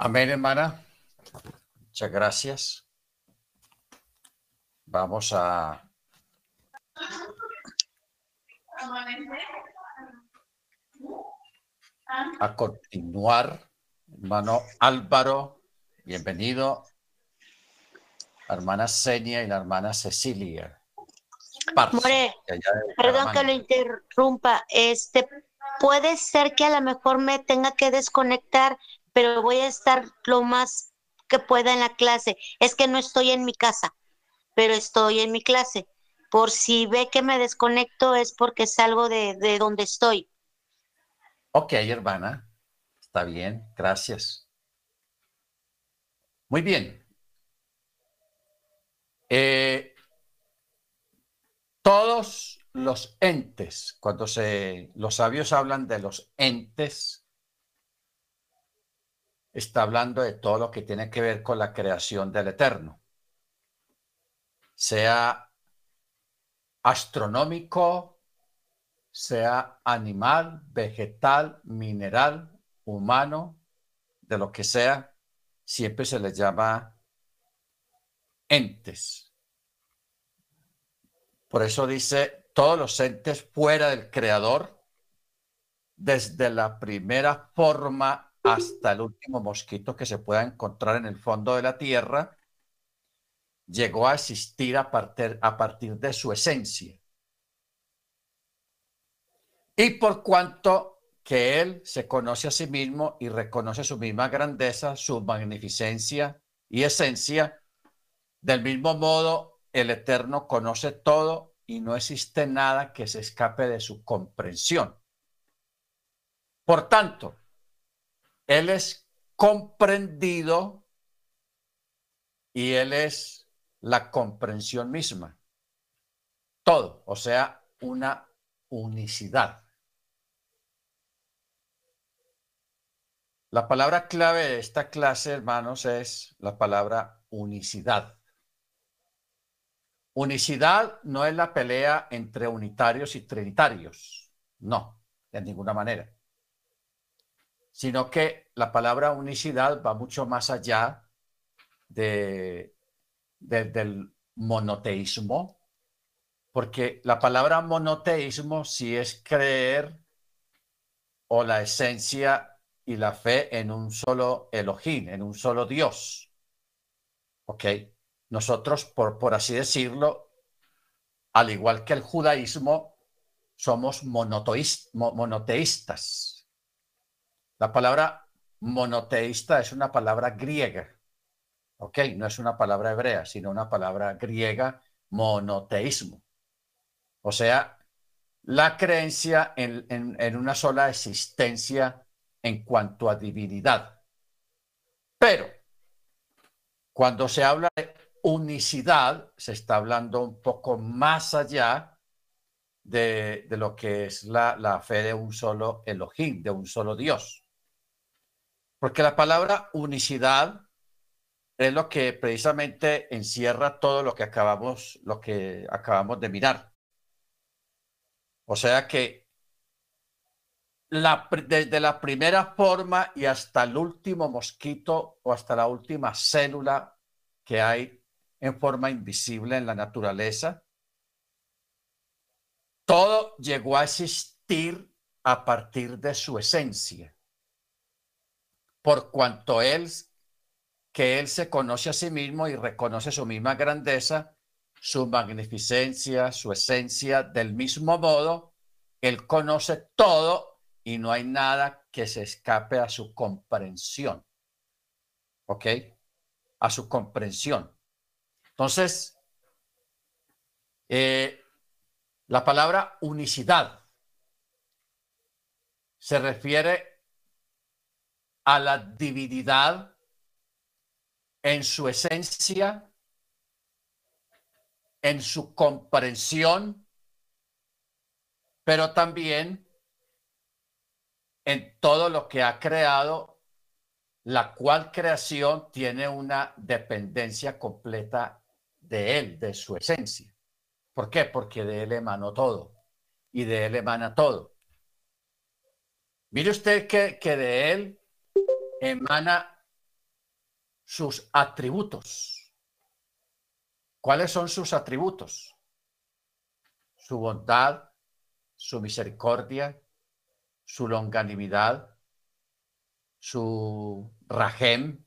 Amén, hermana. Muchas gracias. Vamos a a continuar. Hermano Álvaro, bienvenido. hermana Senia y la hermana Cecilia. More, perdón que lo interrumpa. Este, puede ser que a lo mejor me tenga que desconectar, pero voy a estar lo más que pueda en la clase. Es que no estoy en mi casa, pero estoy en mi clase. Por si ve que me desconecto es porque salgo de, de donde estoy. Ok, hermana. Está bien, gracias. Muy bien. Eh, todos los entes, cuando se, los sabios hablan de los entes, está hablando de todo lo que tiene que ver con la creación del eterno, sea astronómico, sea animal, vegetal, mineral, humano, de lo que sea, siempre se les llama entes. Por eso dice, todos los entes fuera del creador, desde la primera forma hasta el último mosquito que se pueda encontrar en el fondo de la tierra, llegó a existir a partir, a partir de su esencia. Y por cuanto que Él se conoce a sí mismo y reconoce su misma grandeza, su magnificencia y esencia, del mismo modo el Eterno conoce todo y no existe nada que se escape de su comprensión. Por tanto, Él es comprendido y Él es la comprensión misma. Todo, o sea, una unicidad. La palabra clave de esta clase, hermanos, es la palabra unicidad. Unicidad no es la pelea entre unitarios y trinitarios, no, de ninguna manera, sino que la palabra unicidad va mucho más allá de, del monoteísmo, porque la palabra monoteísmo sí es creer o la esencia y la fe en un solo Elohim, en un solo Dios. ¿Ok? Nosotros, por, por así decirlo, al igual que el judaísmo, somos monoteístas. La palabra monoteísta es una palabra griega. ¿Ok? No es una palabra hebrea, sino una palabra griega, monoteísmo. O sea, la creencia en, en una sola existencia en cuanto a divinidad. Pero cuando se habla de unicidad, se está hablando un poco más allá de, lo que es la, la, fe de un solo Elohim, de un solo Dios. Porque la palabra unicidad es lo que precisamente encierra todo lo que acabamos, lo que acabamos de mirar. O sea que desde la primera forma y hasta el último mosquito o hasta la última célula que hay en forma invisible en la naturaleza, todo llegó a existir a partir de su esencia. Por cuanto él, que él se conoce a sí mismo y reconoce su misma grandeza, su magnificencia, su esencia, del mismo modo, él conoce todo y no hay nada que se escape a su comprensión. ¿Ok? A su comprensión. Entonces, eh, la palabra unicidad se refiere a la divinidad en su esencia, en su comprensión, pero también en todo lo que ha creado, la cual creación tiene una dependencia completa de Él, de su esencia. ¿Por qué? Porque de Él emanó todo y de Él emana todo. Mire usted que, que de Él emana sus atributos. ¿Cuáles son sus atributos? Su bondad, su misericordia, su longanimidad, su rajem.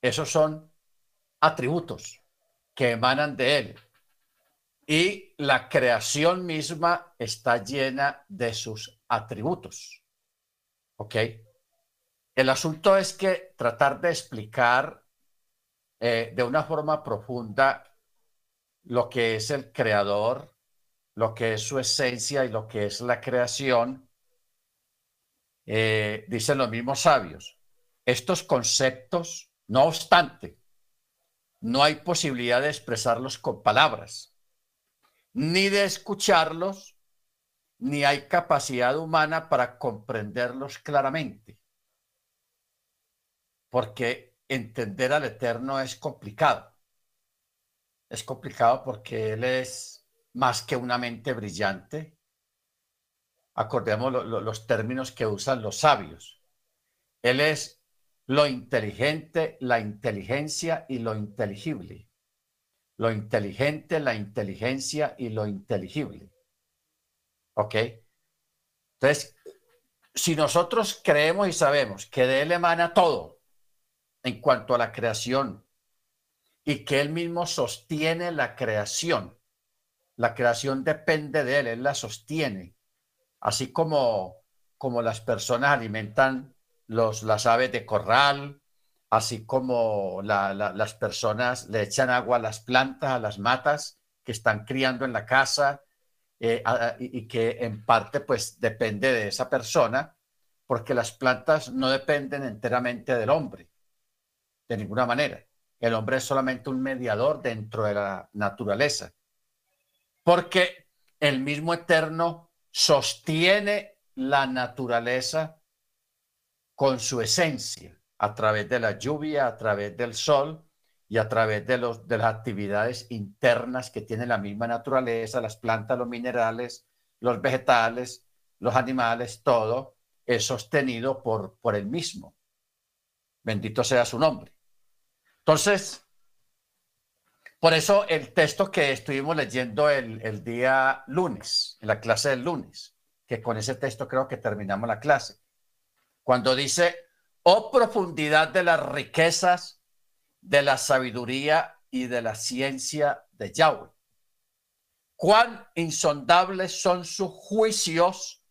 Esos son atributos que emanan de él. Y la creación misma está llena de sus atributos. ¿Ok? El asunto es que tratar de explicar eh, de una forma profunda lo que es el creador, lo que es su esencia y lo que es la creación, eh, dicen los mismos sabios. Estos conceptos, no obstante, no hay posibilidad de expresarlos con palabras, ni de escucharlos, ni hay capacidad humana para comprenderlos claramente porque entender al Eterno es complicado. Es complicado porque Él es más que una mente brillante. Acordemos los términos que usan los sabios. Él es lo inteligente, la inteligencia y lo inteligible. Lo inteligente, la inteligencia y lo inteligible. ¿Ok? Entonces, si nosotros creemos y sabemos que de Él emana todo, en cuanto a la creación y que él mismo sostiene la creación. La creación depende de él, él la sostiene. Así como, como las personas alimentan los, las aves de corral, así como las personas le echan agua a las plantas, a las matas que están criando en la casa eh, y, que en parte pues depende de esa persona, porque las plantas no dependen enteramente del hombre de ninguna manera. El hombre es solamente un mediador dentro de la naturaleza, porque el mismo eterno sostiene la naturaleza con su esencia, a través de la lluvia, a través del sol y a través de, los, de las actividades internas que tiene la misma naturaleza, las plantas, los minerales, los vegetales, los animales, todo es sostenido por, por él mismo. Bendito sea su nombre. Entonces, por eso el texto que estuvimos leyendo el, día lunes, en la clase del lunes, que con ese texto creo que terminamos la clase, cuando dice, oh profundidad de las riquezas, de la sabiduría y de la ciencia de Yahweh. Cuán insondables son sus juicios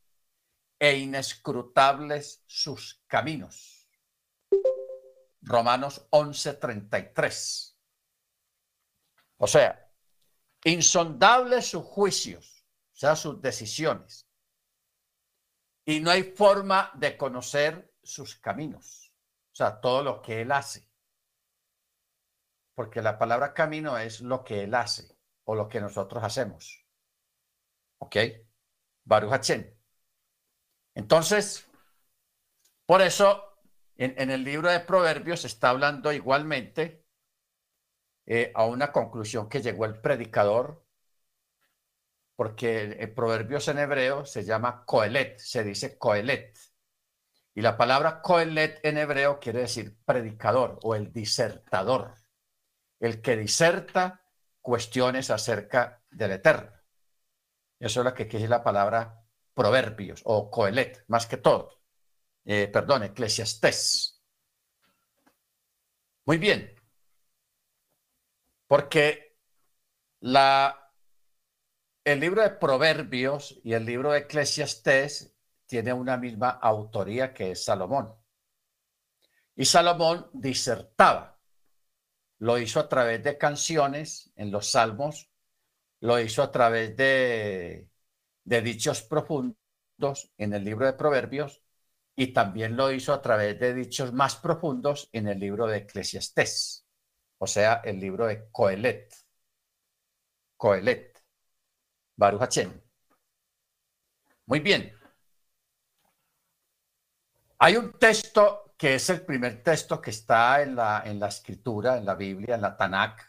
e inescrutables sus caminos. Romanos 11:33. O sea, insondables sus juicios, o sea, sus decisiones. Y no hay forma de conocer sus caminos, o sea, todo lo que él hace. Porque la palabra camino es lo que él hace o lo que nosotros hacemos. ¿Ok? Baruch Entonces, por eso en, el libro de Proverbios está hablando igualmente eh, a una conclusión que llegó el predicador, porque el, Proverbios en hebreo se llama Coelet, se dice Coelet. Y la palabra Coelet en hebreo quiere decir predicador o el disertador, el que diserta cuestiones acerca del Eterno. Eso es lo que quiere la palabra Proverbios o Coelet, más que todo eh, perdón, Eclesiastés. Muy bien, porque el libro de Proverbios y el libro de Eclesiastés tiene una misma autoría que es Salomón. Y Salomón disertaba. Lo hizo a través de canciones en los salmos, lo hizo a través de dichos profundos en el libro de Proverbios y también lo hizo a través de dichos más profundos en el libro de Eclesiastés, o sea, el libro de Coelet. Coelet. Baruch Hachem. Muy bien. Hay un texto que es el primer texto que está en la, en la escritura, en la Biblia, en la Tanakh,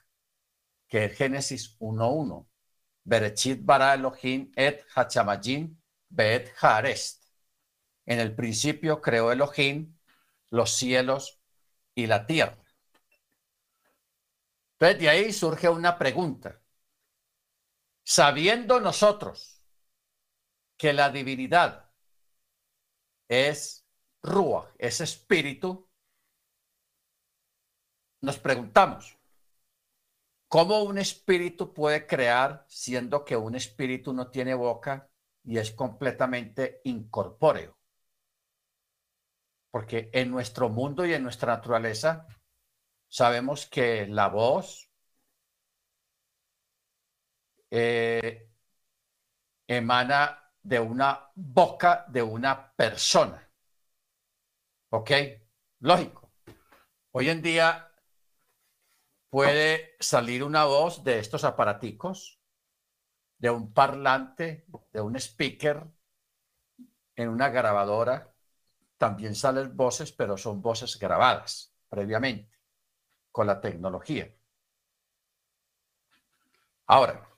que es Génesis 1.1. Berechit bara Elohim et hachamajin beet harest. En el principio creó Elohim los cielos y la tierra. Entonces de ahí surge una pregunta. Sabiendo nosotros que la divinidad es Ruach, es espíritu, nos preguntamos, ¿cómo un espíritu puede crear siendo que un espíritu no tiene boca y es completamente incorpóreo? Porque en nuestro mundo y en nuestra naturaleza sabemos que la voz eh, emana de una boca de una persona. ¿Ok? Lógico. Hoy en día puede salir una voz de estos aparaticos, de un parlante, de un speaker, en una grabadora. También salen voces, pero son voces grabadas previamente con la tecnología. Ahora,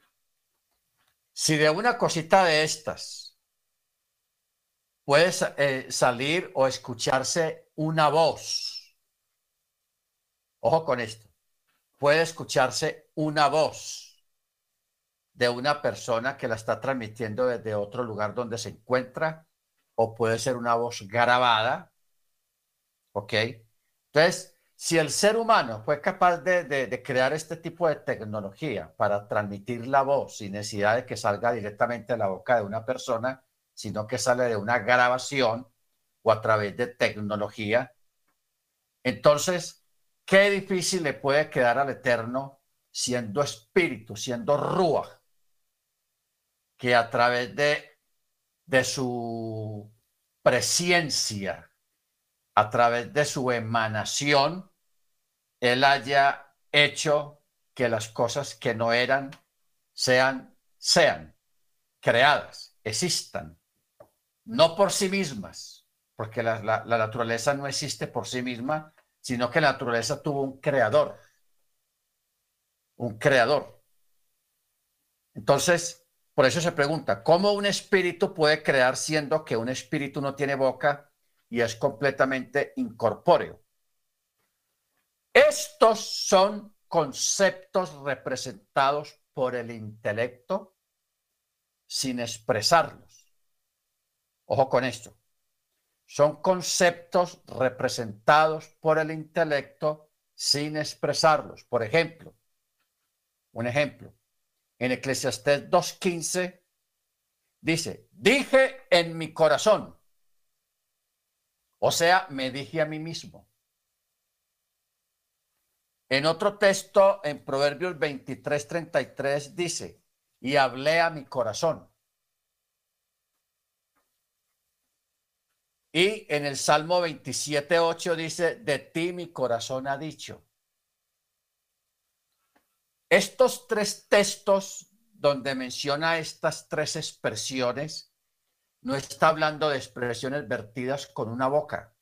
si de una cosita de estas puede eh, salir o escucharse una voz, ojo con esto, puede escucharse una voz de una persona que la está transmitiendo desde otro lugar donde se encuentra, o puede ser una voz grabada, ¿ok? Entonces, si el ser humano fue capaz de, crear este tipo de tecnología para transmitir la voz sin necesidad de que salga directamente de la boca de una persona, sino que sale de una grabación o a través de tecnología, entonces, qué difícil le puede quedar al Eterno siendo espíritu, siendo Ruach, que a través de, de su presencia, a través de su emanación, él haya hecho que las cosas que no eran sean, sean creadas, existan, no por sí mismas, porque la, la naturaleza no existe por sí misma, sino que la naturaleza tuvo un creador, un creador. Entonces, por eso se pregunta, ¿cómo un espíritu puede crear siendo que un espíritu no tiene boca y es completamente incorpóreo? Estos son conceptos representados por el intelecto sin expresarlos. Ojo con esto. Son conceptos representados por el intelecto sin expresarlos. Por ejemplo, un ejemplo, en Eclesiastés 2.15 dice, dije en mi corazón, o sea, me dije a mí mismo. En otro texto, en Proverbios 23, 33, dice, y hablé a mi corazón. Y en el Salmo 27, 8 dice, de ti mi corazón ha dicho. Estos tres textos donde menciona estas tres expresiones, no está hablando de expresiones vertidas con una boca,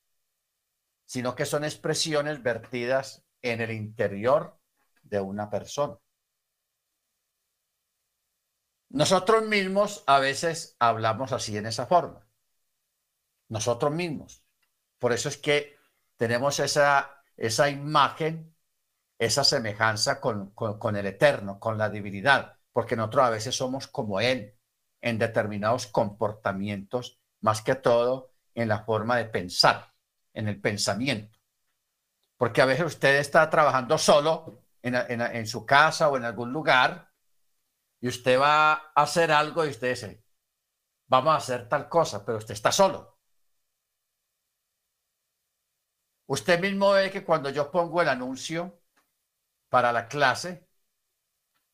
sino que son expresiones vertidas en el interior de una persona. Nosotros mismos a veces hablamos así en esa forma. Nosotros mismos. Por eso es que tenemos esa, esa imagen, esa semejanza con, con el eterno, con la divinidad, porque nosotros a veces somos como Él en determinados comportamientos, más que todo en la forma de pensar, en el pensamiento. Porque a veces usted está trabajando solo en, su casa o en algún lugar y usted va a hacer algo y usted dice, vamos a hacer tal cosa, pero usted está solo. Usted mismo ve que cuando yo pongo el anuncio para la clase,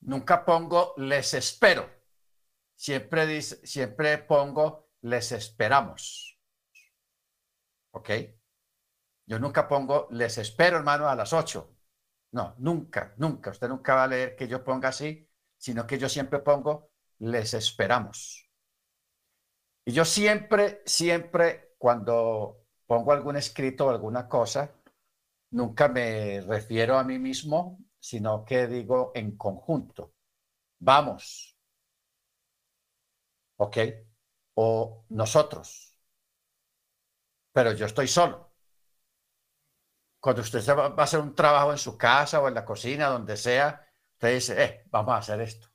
nunca pongo les espero. Siempre, dice, siempre pongo les esperamos. ¿Ok? Yo nunca pongo, les espero, hermano, a las ocho. No, nunca, nunca. Usted nunca va a leer que yo ponga así, sino que yo siempre pongo, les esperamos. Y yo siempre, siempre, cuando pongo algún escrito o alguna cosa, nunca me refiero a mí mismo, sino que digo en conjunto. Vamos. ¿Ok? O nosotros. Pero yo estoy solo. cuando usted va a hacer un trabajo en su casa o en la cocina, donde sea, usted dice, eh, vamos a hacer esto.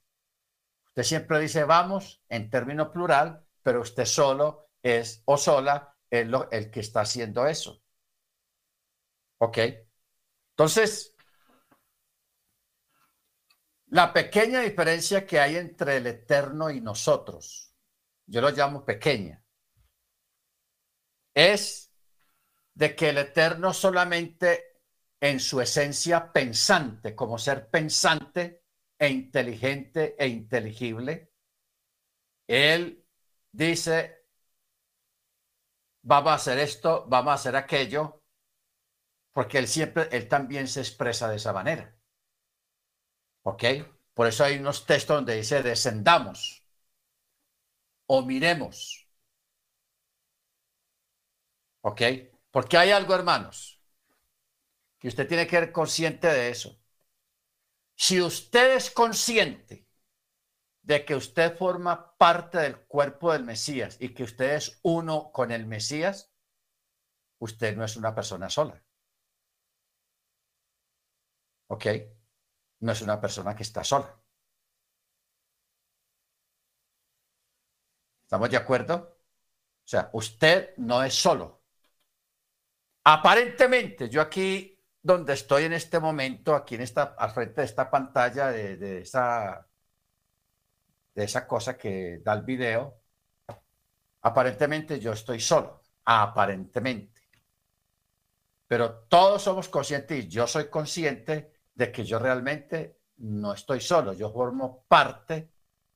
Usted siempre dice vamos en término plural, pero usted solo es o sola el, el que está haciendo eso. ¿Ok? Entonces, la pequeña diferencia que hay entre el eterno y nosotros, yo lo llamo pequeña, es de que el eterno solamente en su esencia pensante, como ser pensante e inteligente e inteligible, él dice, vamos a hacer esto, vamos a hacer aquello, porque él siempre, él también se expresa de esa manera. ¿Ok? Por eso hay unos textos donde dice descendamos o miremos. ¿Ok? Porque hay algo, hermanos, que usted tiene que ser consciente de eso. Si usted es consciente de que usted forma parte del cuerpo del Mesías y que usted es uno con el Mesías, usted no es una persona sola. ¿Ok? No es una persona que está sola. ¿Estamos de acuerdo? O sea, usted no es solo. Aparentemente, yo aquí donde estoy en este momento, aquí en esta, al frente de esta pantalla, de, esa, de esa cosa que da el video, aparentemente yo estoy solo, aparentemente. Pero todos somos conscientes y yo soy consciente de que yo realmente no estoy solo, yo formo parte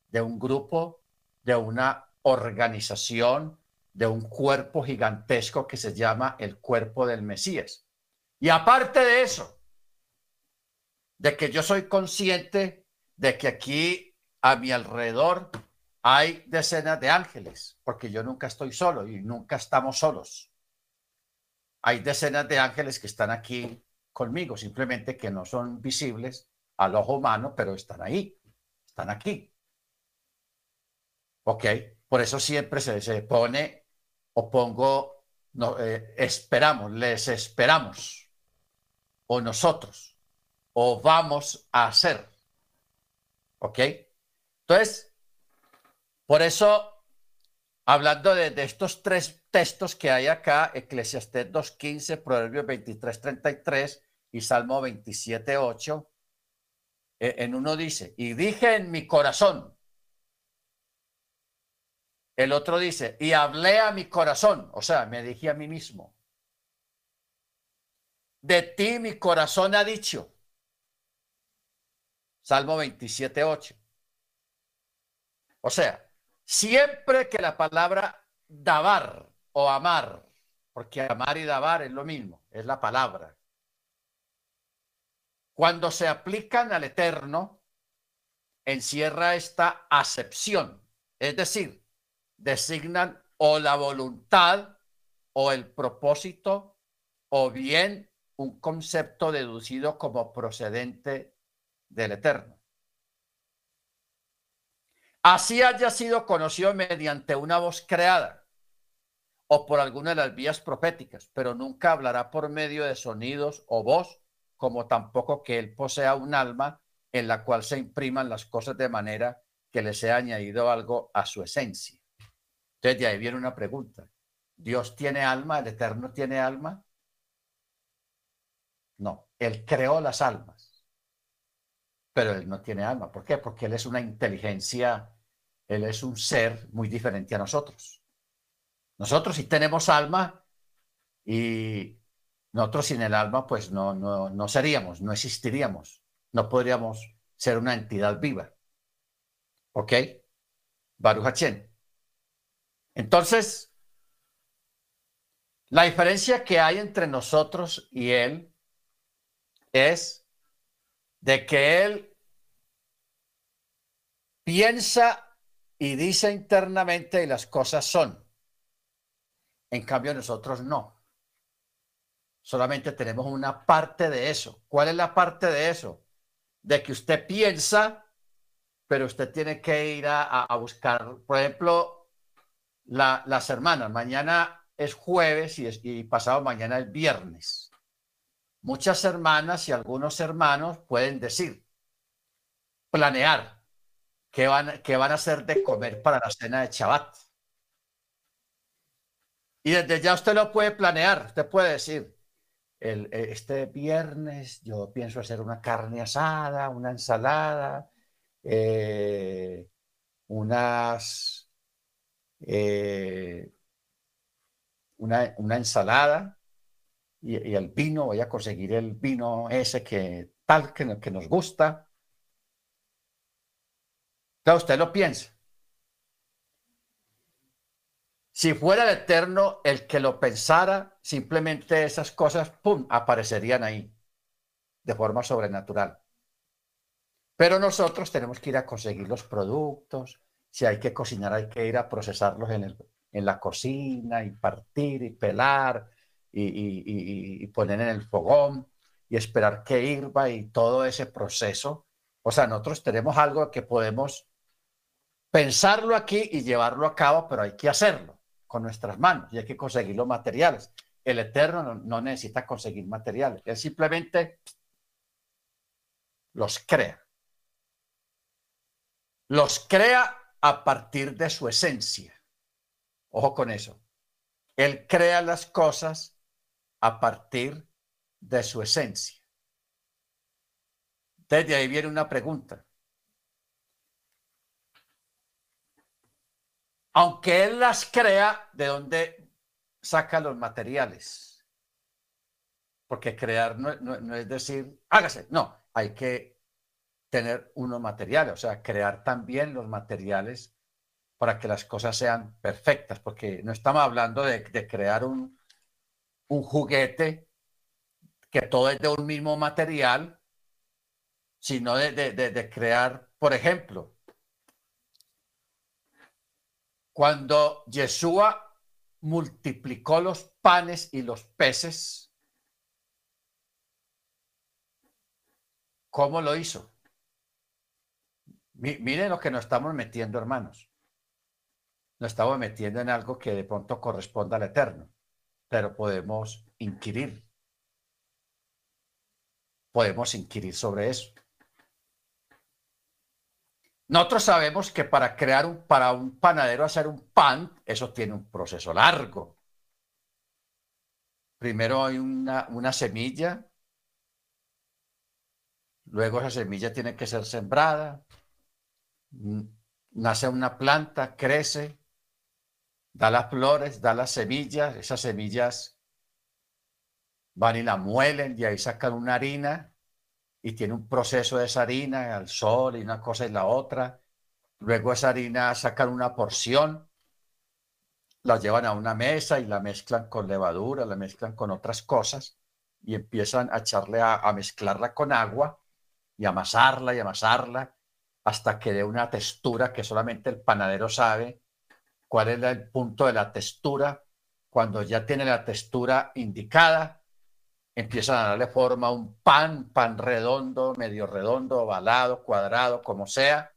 de un grupo, de una organización, de un cuerpo gigantesco que se llama el cuerpo del Mesías. Y aparte de eso, de que yo soy consciente de que aquí a mi alrededor hay decenas de ángeles, porque yo nunca estoy solo y nunca estamos solos. Hay decenas de ángeles que están aquí conmigo, simplemente que no son visibles al ojo humano, pero están ahí, están aquí. ¿Ok? Por eso siempre se, se pone o pongo, no, eh, esperamos, les esperamos, o nosotros, o vamos a hacer. ¿Ok? Entonces, por eso, hablando de, estos tres textos que hay acá, Eclesiastés 2.15, Proverbios 23.33 y Salmo 27.8, eh, en uno dice, y dije en mi corazón, el otro dice, y hablé a mi corazón, o sea, me dije a mí mismo. De ti mi corazón ha dicho. Salmo 27, 8. O sea, siempre que la palabra dabar o amar, porque amar y dabar es lo mismo, es la palabra. Cuando se aplican al eterno, encierra esta acepción, es decir, designan o la voluntad o el propósito o bien un concepto deducido como procedente del Eterno. Así haya sido conocido mediante una voz creada o por alguna de las vías proféticas, pero nunca hablará por medio de sonidos o voz, como tampoco que él posea un alma en la cual se impriman las cosas de manera que le sea añadido algo a su esencia. Entonces de ahí viene una pregunta. ¿Dios tiene alma? ¿El Eterno tiene alma? No, Él creó las almas, pero Él no tiene alma. ¿Por qué? Porque Él es una inteligencia, Él es un ser muy diferente a nosotros. Nosotros sí tenemos alma y nosotros sin el alma pues no, no, no seríamos, no existiríamos, no podríamos ser una entidad viva. ¿Ok? Baruch entonces, la diferencia que hay entre nosotros y Él es de que Él piensa y dice internamente y las cosas son. En cambio, nosotros no. Solamente tenemos una parte de eso. ¿Cuál es la parte de eso? De que usted piensa, pero usted tiene que ir a, buscar, por ejemplo, las hermanas. Mañana es jueves y, pasado mañana es viernes. Muchas hermanas y algunos hermanos pueden decir, planear qué van, qué van a hacer de comer para la cena de Shabbat. Y desde ya usted lo puede planear, usted puede decir, el, este viernes yo pienso hacer una carne asada, una ensalada, eh, unas, eh, una, una, ensalada y, el vino, voy a conseguir el vino ese que tal que, nos gusta. Entonces usted lo piensa. Si fuera el Eterno el que lo pensara, simplemente esas cosas, ¡pum!, aparecerían ahí de forma sobrenatural. Pero nosotros tenemos que ir a conseguir los productos, si hay que cocinar, hay que ir a procesarlos en, en la cocina y partir y pelar y, poner en el fogón y esperar que hirva y todo ese proceso. O sea, nosotros tenemos algo que podemos pensarlo aquí y llevarlo a cabo, pero hay que hacerlo con nuestras manos y hay que conseguir los materiales. El Eterno no, necesita conseguir materiales, él simplemente los crea. Los crea a partir de su esencia. Ojo con eso. Él crea las cosas a partir de su esencia. Desde ahí viene una pregunta. aunque él las crea, ¿de dónde saca los materiales? Porque crear no, es decir, hágase, no, hay que tener unos materiales, o sea, crear también los materiales para que las cosas sean perfectas, porque no estamos hablando de, crear un, juguete que todo es de un mismo material, sino de crear, por ejemplo, cuando Yeshua multiplicó los panes y los peces, ¿cómo lo hizo? Miren lo que nos estamos metiendo, hermanos. Nos estamos metiendo en algo que de pronto corresponde al Eterno, pero podemos inquirir. Podemos inquirir sobre eso. Nosotros sabemos que para crear un, para un panadero hacer un pan, eso tiene un proceso largo. Primero hay una, una semilla, luego esa semilla tiene que ser sembrada, nace una planta, crece, da las flores, da las semillas, esas semillas van y la muelen y ahí sacan una harina y tiene un proceso de esa harina al sol y una cosa y la otra. Luego esa harina sacan una porción, la llevan a una mesa y la mezclan con levadura, la mezclan con otras cosas y empiezan a echarle a, mezclarla con agua y amasarla y amasarla hasta que dé una textura que solamente el panadero sabe cuál es el punto de la textura. Cuando ya tiene la textura indicada, empiezan a darle forma a un pan, pan redondo, medio redondo, ovalado, cuadrado, como sea.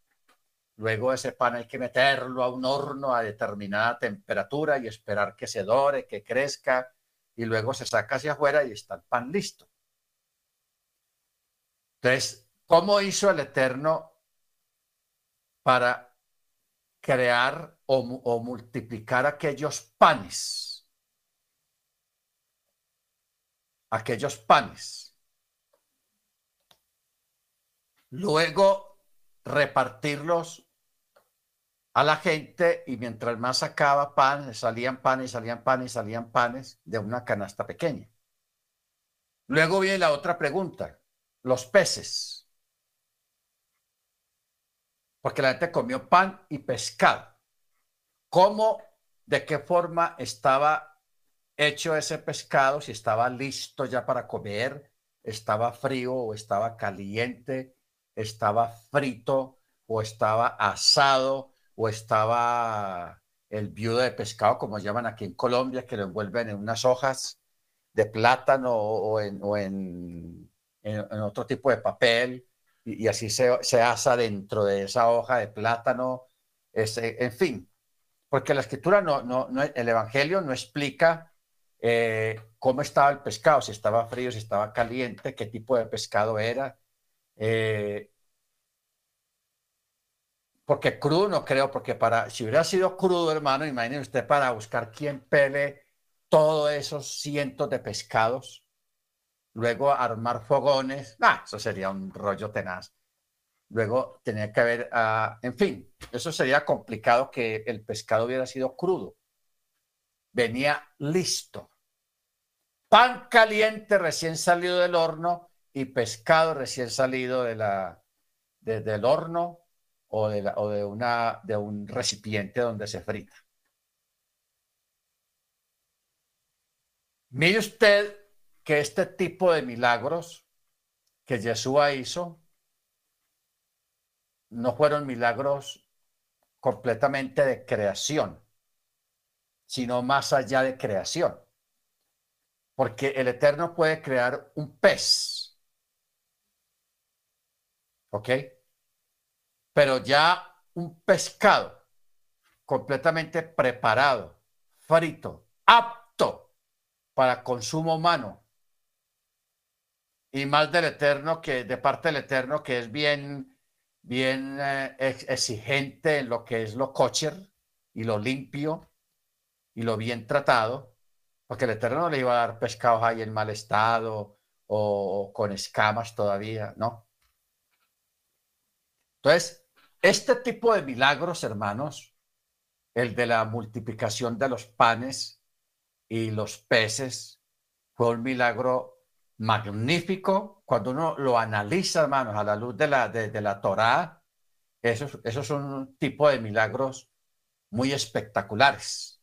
Luego ese pan hay que meterlo a un horno a determinada temperatura y esperar que se dore, que crezca, y luego se saca hacia afuera y está el pan listo. Entonces, ¿cómo hizo el Eterno para crear o, multiplicar aquellos panes? aquellos panes. Luego repartirlos a la gente y mientras más sacaba pan, salían panes, salían panes, salían panes de una canasta pequeña. Luego viene la otra pregunta, los peces. Porque la gente comió pan y pescado. ¿Cómo, de qué forma estaba hecho ese pescado, si estaba listo ya para comer, estaba frío o estaba caliente, estaba frito o estaba asado o estaba el viudo de pescado, como llaman aquí en Colombia, que lo envuelven en unas hojas de plátano o en, en, otro tipo de papel y, así se, asa dentro de esa hoja de plátano, ese, en fin, porque la escritura no, no, no, el Evangelio no explica eh, cómo estaba el pescado, si estaba frío, si estaba caliente, qué tipo de pescado era. Eh, porque crudo no creo, porque para, si hubiera sido crudo, hermano, imagine usted para buscar quién pele todos esos cientos de pescados, luego armar fogones, ah, eso sería un rollo tenaz. Luego tenía que haber, ah, en fin, eso sería complicado que el pescado hubiera sido crudo. Venía listo. Pan caliente recién salido del horno y pescado recién salido de la, del horno o, de, o de, una, de un recipiente donde se frita. Mire usted que este tipo de milagros que Yeshua hizo no fueron milagros completamente de creación, sino más allá de creación. Porque el Eterno puede crear un pez. ¿Ok? Pero ya un pescado completamente preparado, frito, apto para consumo humano. Y más del Eterno que de parte del Eterno que es bien bien eh, exigente en lo que es lo kosher y lo limpio y lo bien tratado, porque el Eterno no le iba a dar pescados ahí en mal estado o, con escamas todavía, ¿no? Entonces, este tipo de milagros, hermanos, el de la multiplicación de los panes y los peces, fue un milagro magnífico cuando uno lo analiza, hermanos, a la luz de la, de, la Torá. Esos, esos son un tipo de milagros muy espectaculares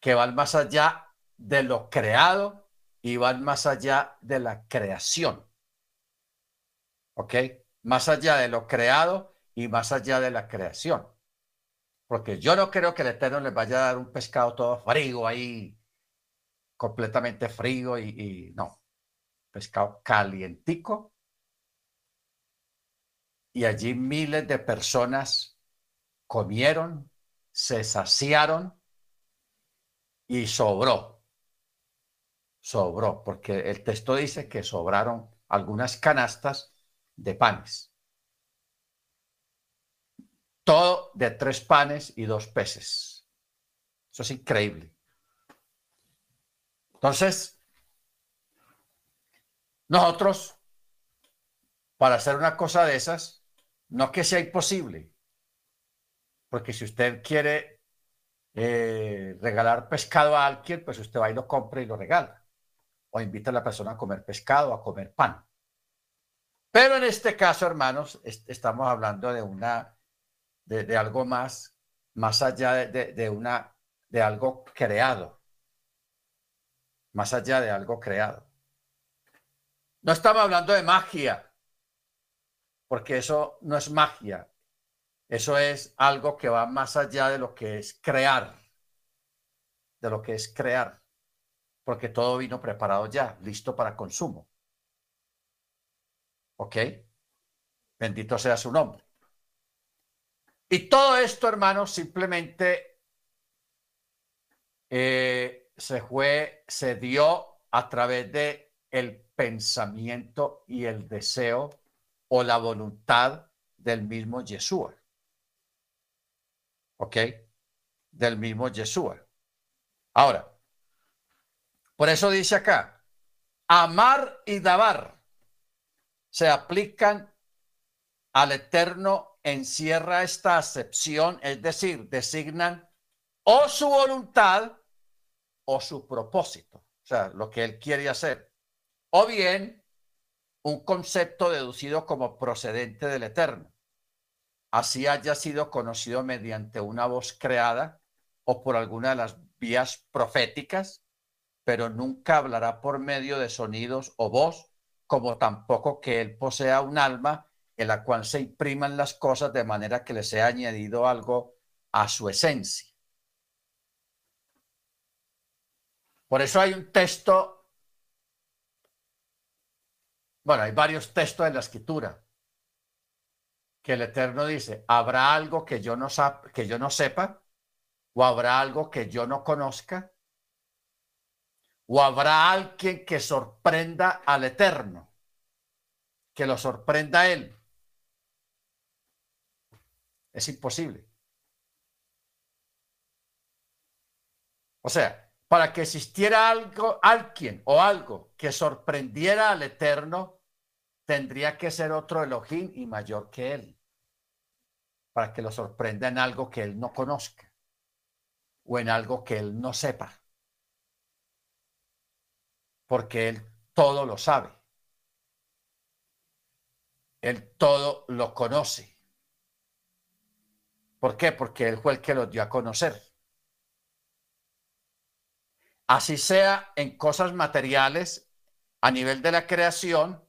que van más allá de lo creado y van más allá de la creación. ¿Ok? Más allá de lo creado y más allá de la creación. Porque yo no creo que el Eterno les vaya a dar un pescado todo frío ahí, completamente frío y no pescado calientico. Y allí miles de personas comieron, se saciaron y sobró. Sobró, porque el texto dice que sobraron algunas canastas de panes. Todo de tres panes y dos peces. Eso es increíble. Entonces, nosotros, para hacer una cosa de esas, no que sea imposible, porque si usted quiere eh, regalar pescado a alguien, pues usted va y lo compra y lo regala, o invita a la persona a comer pescado, a comer pan. Pero en este caso, hermanos, estamos hablando de una, de, algo más, más allá de, una, de algo creado, más allá de algo creado. No estamos hablando de magia, porque eso no es magia. Eso es algo que va más allá de lo que es crear, de lo que es crear, porque todo vino preparado ya, listo para consumo. ¿Ok? Bendito sea su nombre. Y todo esto, hermanos, simplemente eh, se fue, se dio a través de el pensamiento y el deseo o la voluntad del mismo Yeshua. ¿Ok? Del mismo Yeshua. Ahora, por eso dice acá, amar y dabar se aplican al eterno, encierra esta acepción, es decir, designan o su voluntad o su propósito, o sea, lo que él quiere hacer o bien un concepto deducido como procedente del Eterno, así haya sido conocido mediante una voz creada o por alguna de las vías proféticas, pero nunca hablará por medio de sonidos o voz, como tampoco que él posea un alma en la cual se impriman las cosas de manera que le sea añadido algo a su esencia. Por eso hay un texto bueno, hay varios textos en la escritura que el Eterno dice, ¿habrá algo que yo no, que yo no sepa? ¿O habrá algo que yo no conozca? ¿O habrá alguien que sorprenda al Eterno? Que lo sorprenda a Él. Es imposible. O sea, para que existiera algo, alguien o algo que sorprendiera al Eterno, tendría que ser otro Elohim y mayor que Él. Para que lo sorprenda en algo que Él no conozca o en algo que Él no sepa porque Él todo lo sabe. Él todo lo conoce. ¿Por qué? Porque Él fue el que lo dio a conocer. Así sea en cosas materiales a nivel de la creación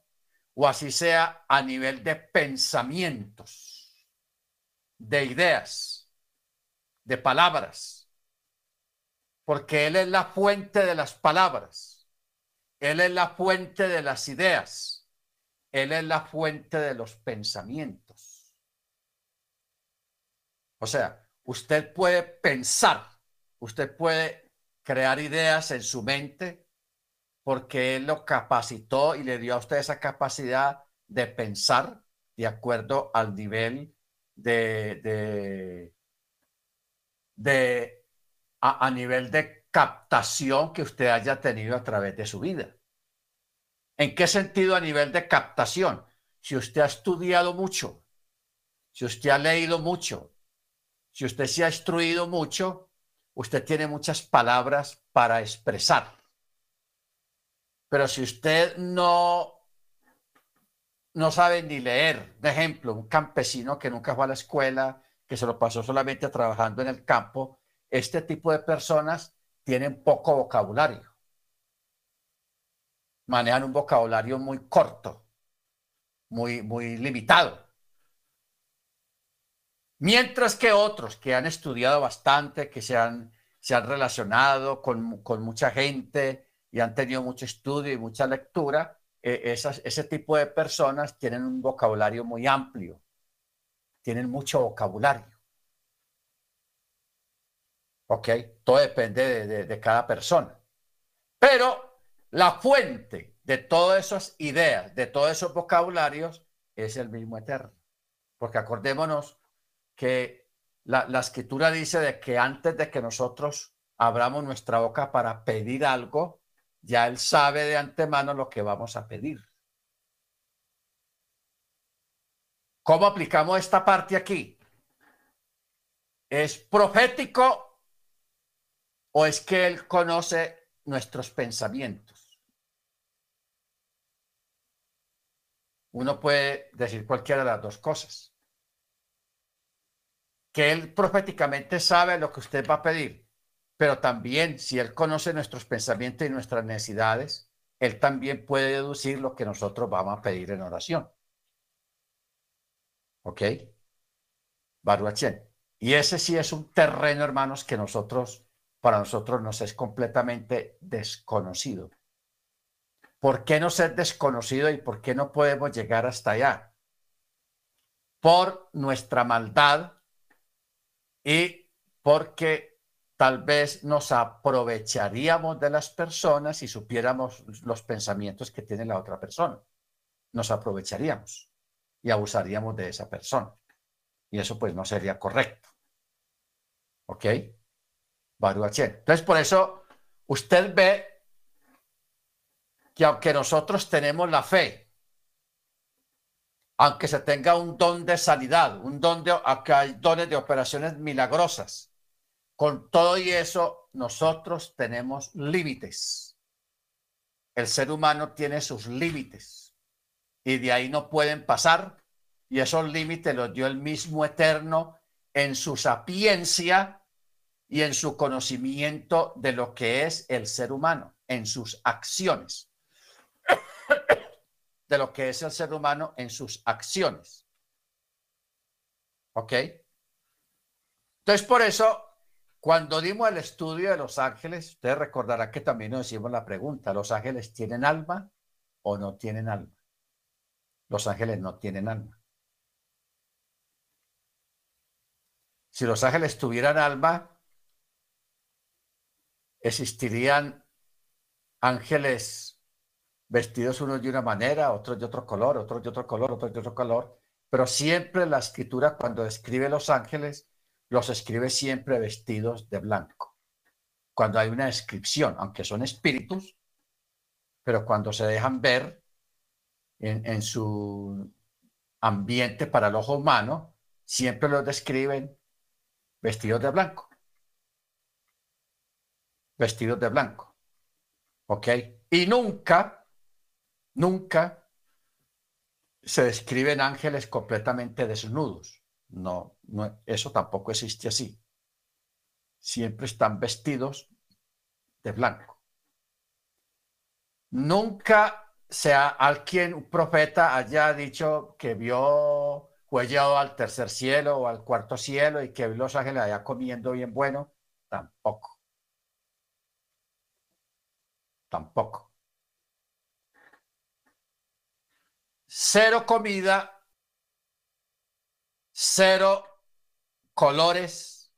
o así sea a nivel de pensamientos, de ideas, de palabras. Porque Él es la fuente de las palabras. Él es la fuente de las ideas. Él es la fuente de los pensamientos. O sea, usted puede pensar, usted puede crear ideas en su mente porque Él lo capacitó y le dio a usted esa capacidad de pensar de acuerdo al nivel de, a nivel de captación que usted haya tenido a través de su vida. ¿En qué sentido a nivel de captación? Si usted ha estudiado mucho, si usted ha leído mucho, si usted se ha instruido mucho, usted tiene muchas palabras para expresar. Pero si usted no, no sabe ni leer, de ejemplo, un campesino que nunca fue a la escuela, que se lo pasó solamente trabajando en el campo, este tipo de personas tienen poco vocabulario. Manejan un vocabulario muy corto, muy, muy limitado. Mientras que otros que han estudiado bastante, que se han, se han relacionado con, con mucha gente y han tenido mucho estudio y mucha lectura, eh, ese tipo de personas tienen un vocabulario muy amplio, tienen mucho vocabulario. ¿Ok? Todo depende de, cada persona. Pero la fuente de todas esas ideas, de todos esos vocabularios, es el mismo eterno. Porque acordémonos que la, la, escritura dice de que antes de que nosotros abramos nuestra boca para pedir algo, ya Él sabe de antemano lo que vamos a pedir. ¿Cómo aplicamos esta parte aquí? Es profético ¿O es que Él conoce nuestros pensamientos? Uno puede decir cualquiera de las dos cosas. Que Él proféticamente sabe lo que usted va a pedir, pero también si Él conoce nuestros pensamientos y nuestras necesidades, Él también puede deducir lo que nosotros vamos a pedir en oración. ¿Ok? Baruachén. Y ese sí es un terreno, hermanos, que nosotros para nosotros nos es completamente desconocido. ¿Por qué no ser desconocido y por qué no podemos llegar hasta allá? Por nuestra maldad y porque tal vez nos aprovecharíamos de las personas si supiéramos los pensamientos que tiene la otra persona. Nos aprovecharíamos y abusaríamos de esa persona. Y eso pues no sería correcto. ¿Ok? Entonces, por eso usted ve que aunque nosotros tenemos la fe, aunque se tenga un don de sanidad, un don de, aunque hay dones de operaciones milagrosas, con todo y eso, nosotros tenemos límites. El ser humano tiene sus límites y de ahí no pueden pasar y esos límites los dio el mismo eterno en su sapiencia y en su conocimiento de lo que es el ser humano, en sus acciones, de lo que es el ser humano en sus acciones. ¿Ok? Entonces, por eso, cuando dimos el estudio de los ángeles, usted recordará que también nos hicimos la pregunta, ¿los ángeles tienen alma o no tienen alma? Los ángeles no tienen alma. Si los ángeles tuvieran alma, existirían ángeles vestidos unos de una manera, otros de otro color, otros de otro color, otros de otro color, pero siempre la escritura cuando describe los ángeles, los escribe siempre vestidos de blanco. Cuando hay una descripción, aunque son espíritus, pero cuando se dejan ver en, su ambiente para el ojo humano, siempre los describen vestidos de blanco. Vestidos de blanco. ¿Ok? Y nunca, nunca se describen ángeles completamente desnudos. No, no, eso tampoco existe así. Siempre están vestidos de blanco. Nunca sea alguien, un profeta, haya dicho que vio, fue llevado al tercer cielo o al cuarto cielo y que los ángeles allá comiendo bien bueno. Tampoco. Tampoco. Cero comida, cero colores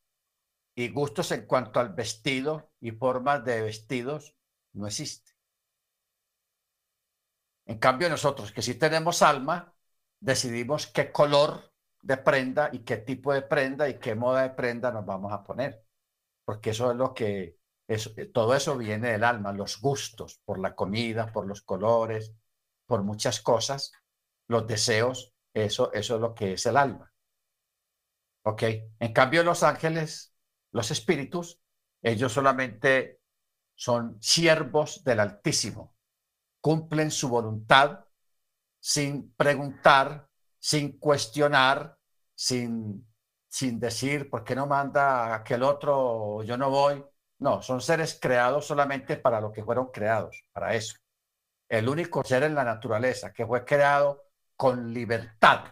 y gustos en cuanto al vestido y formas de vestidos no existe. En cambio nosotros que sí tenemos alma, decidimos qué color de prenda y qué tipo de prenda y qué moda de prenda nos vamos a poner. Porque eso es lo que, es, todo eso viene del alma, los gustos por la comida, por los colores, por muchas cosas, los deseos, eso, eso es lo que es el alma. ¿Ok? En cambio los ángeles, los espíritus, ellos solamente son siervos del Altísimo cumplen su voluntad sin preguntar, sin cuestionar, sin, sin decir, ¿por qué no manda aquel otro? Yo no voy. No, son seres creados solamente para lo que fueron creados, para eso. El único ser en la naturaleza que fue creado con libertad,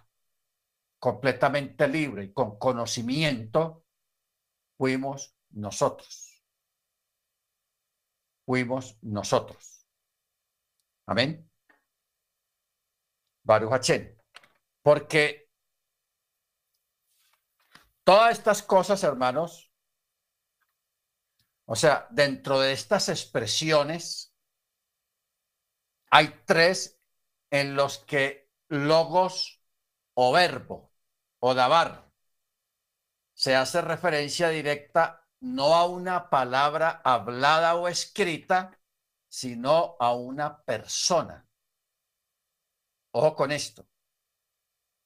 completamente libre y con conocimiento, fuimos nosotros. Fuimos nosotros. Amén. Baruch Porque todas estas cosas, hermanos, o sea, dentro de estas expresiones, hay tres en los que logos o verbo o dabar se hace referencia directa no a una palabra hablada o escrita, sino a una persona. Ojo con esto.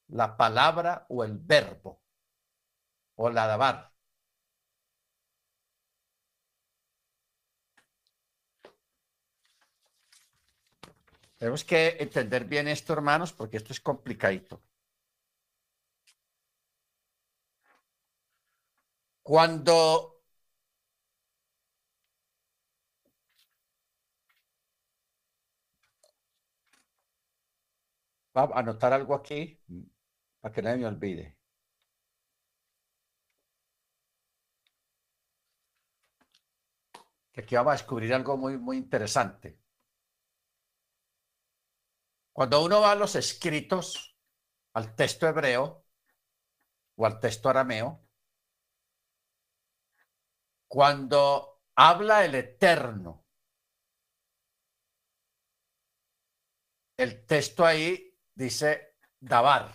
La palabra o el verbo o la dabar. Tenemos que entender bien esto, hermanos, porque esto es complicadito. Cuando Va a anotar algo aquí para que nadie me olvide. Que aquí vamos a descubrir algo muy, muy interesante. Cuando uno va a los escritos, al texto hebreo o al texto arameo, cuando habla el eterno, el texto ahí dice Dabar.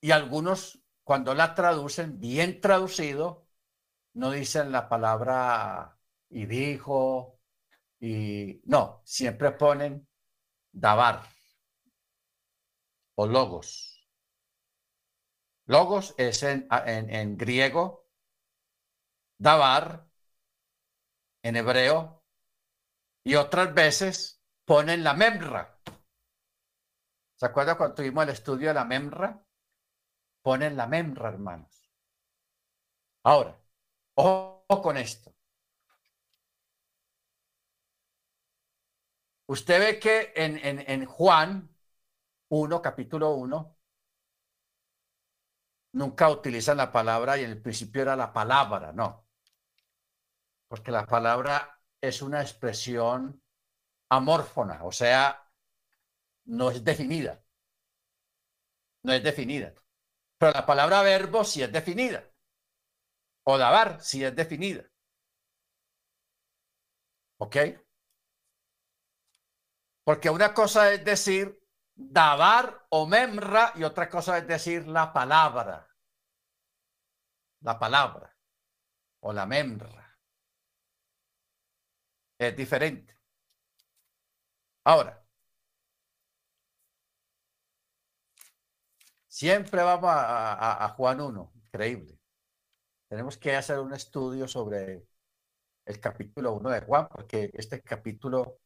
Y algunos, cuando la traducen, bien traducido, no dicen la palabra y dijo, y no, siempre ponen Dabar o logos. Logos es en, en, en griego, Dabar, en hebreo, y otras veces ponen la memra. ¿Se acuerda cuando tuvimos el estudio de la memra? Ponen la memra, hermanos. Ahora, ojo con esto. Usted ve que en, en, en Juan 1, capítulo 1, nunca utilizan la palabra y en el principio era la palabra, no. Porque la palabra es una expresión amórfona, o sea, no es definida. No es definida. Pero la palabra verbo sí es definida. O dabar sí es definida. ¿Ok? Porque una cosa es decir dabar o memra y otra cosa es decir la palabra. La palabra o la memra. Es diferente. Ahora, siempre vamos a, Juan 1, increíble. Tenemos que hacer un estudio sobre el capítulo 1 de Juan, porque este capítulo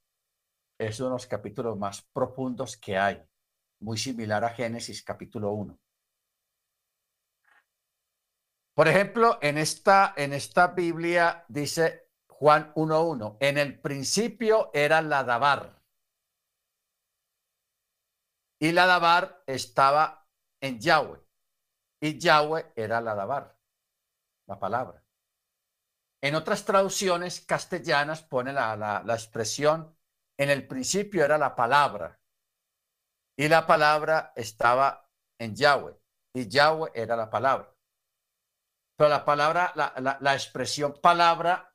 es uno de los capítulos más profundos que hay, muy similar a Génesis capítulo 1. Por ejemplo, en esta, en esta Biblia dice Juan 1.1, en el principio era la Dabar. Y la Dabar estaba en Yahweh. Y Yahweh era la Dabar, la palabra. En otras traducciones castellanas pone la, la expresión en el principio era la palabra y la palabra estaba en Yahweh y Yahweh era la palabra. Pero la palabra, la, la, expresión palabra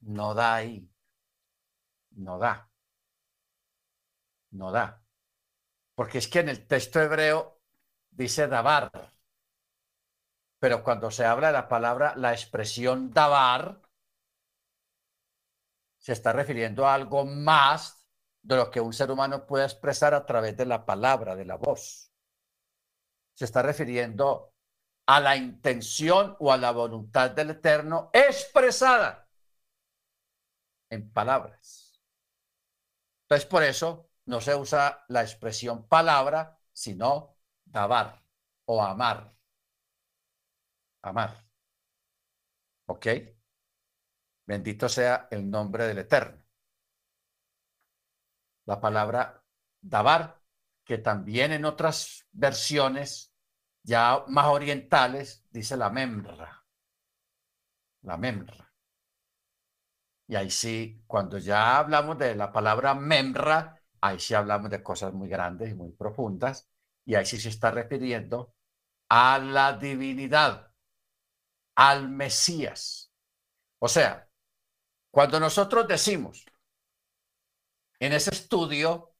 no da ahí. No da. No da. Porque es que en el texto hebreo dice dabar. Pero cuando se habla de la palabra, la expresión dabar se está refiriendo a algo más de lo que un ser humano puede expresar a través de la palabra, de la voz. Se está refiriendo a la intención o a la voluntad del Eterno expresada en palabras. Entonces, por eso no se usa la expresión palabra, sino dabar o amar. Amar. ¿Ok? Bendito sea el nombre del Eterno. La palabra dabar, que también en otras versiones ya más orientales dice la memra. La memra. Y ahí sí, cuando ya hablamos de la palabra memra, ahí sí hablamos de cosas muy grandes y muy profundas. Y ahí sí se está refiriendo a la divinidad, al Mesías. O sea, cuando nosotros decimos en ese estudio,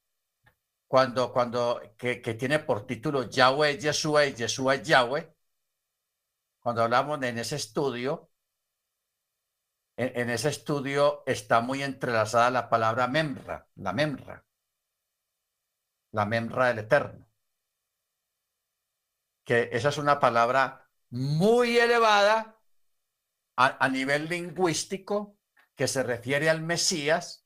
cuando, cuando, que, tiene por título Yahweh, Yeshua y Yeshua Yahweh, cuando hablamos en ese estudio, en, en, ese estudio está muy entrelazada la palabra memra, la memra, la memra del Eterno. Que esa es una palabra muy elevada a nivel lingüístico que se refiere al Mesías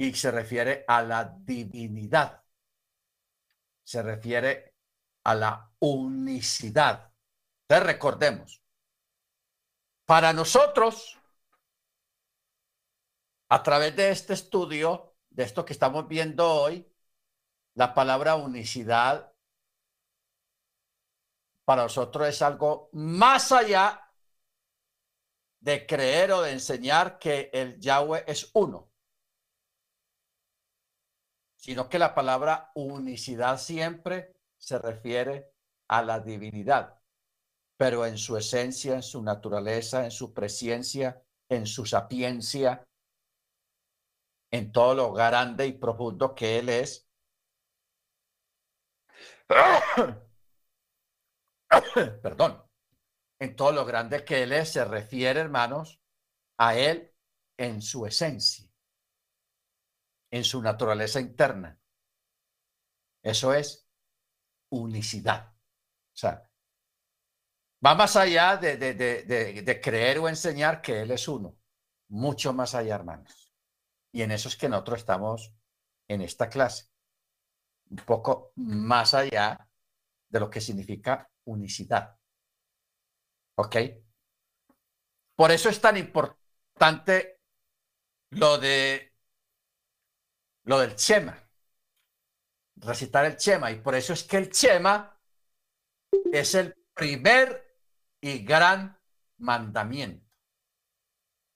y se refiere a la divinidad. Se refiere a la unicidad. Recordemos, para nosotros, a través de este estudio, de esto que estamos viendo hoy, la palabra unicidad para nosotros es algo más allá de creer o de enseñar que el Yahweh es uno, sino que la palabra unicidad siempre se refiere a la divinidad, pero en su esencia, en su naturaleza, en su presencia, en su sapiencia, en todo lo grande y profundo que Él es. Perdón en todo lo grande que Él es, se refiere, hermanos, a Él en su esencia, en su naturaleza interna. Eso es unicidad. O sea, va más allá de, de, de, de, creer o enseñar que Él es uno, mucho más allá, hermanos. Y en eso es que nosotros estamos en esta clase, un poco más allá de lo que significa unicidad. ¿Ok? Por eso es tan importante lo de lo del Chema, recitar el Chema, y por eso es que el Chema es el primer y gran mandamiento.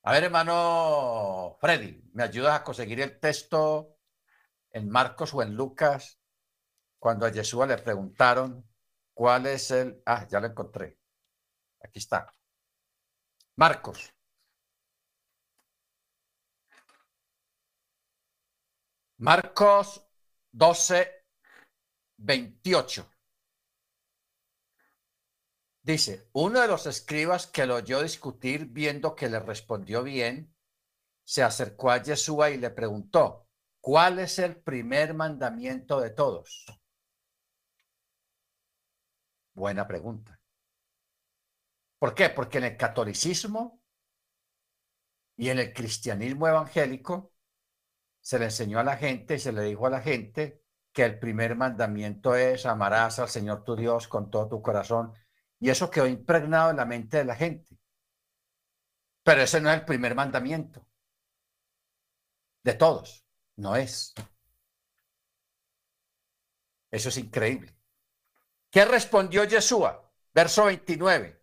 A ver, hermano Freddy, ¿me ayudas a conseguir el texto en Marcos o en Lucas? Cuando a Jesús le preguntaron cuál es el... Ah, ya lo encontré. Aquí está. Marcos. Marcos 12, 28. Dice, uno de los escribas que lo oyó discutir viendo que le respondió bien, se acercó a Yeshua y le preguntó, ¿cuál es el primer mandamiento de todos? Buena pregunta. ¿Por qué? Porque en el catolicismo y en el cristianismo evangélico se le enseñó a la gente y se le dijo a la gente que el primer mandamiento es amarás al Señor tu Dios con todo tu corazón y eso quedó impregnado en la mente de la gente. Pero ese no es el primer mandamiento. De todos. No es. Eso es increíble. ¿Qué respondió Yeshua? Verso 29.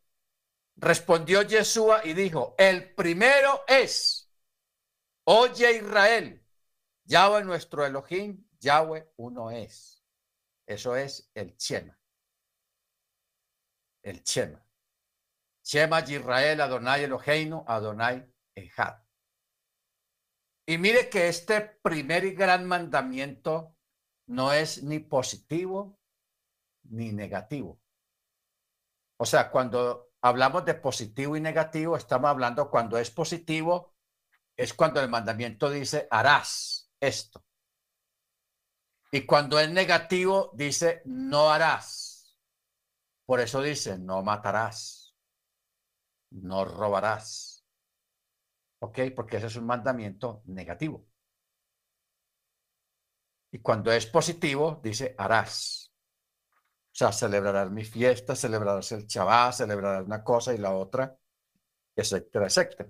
Respondió Yeshua y dijo, el primero es, oye Israel, Yahweh nuestro Elohim, Yahweh uno es. Eso es el Chema el Shema. Shema Israel, Adonai Eloheinu, Adonai Ejad. Y mire que este primer y gran mandamiento no es ni positivo ni negativo. O sea, cuando hablamos de positivo y negativo, estamos hablando cuando es positivo, es cuando el mandamiento dice, harás esto. Y cuando es negativo, dice, no harás. Por eso dice, no matarás, no robarás. ¿Ok? Porque ese es un mandamiento negativo. Y cuando es positivo, dice, harás. O sea, celebrarás mi fiesta, celebrarás el chabá, celebrarás una cosa y la otra, etcétera, etcétera.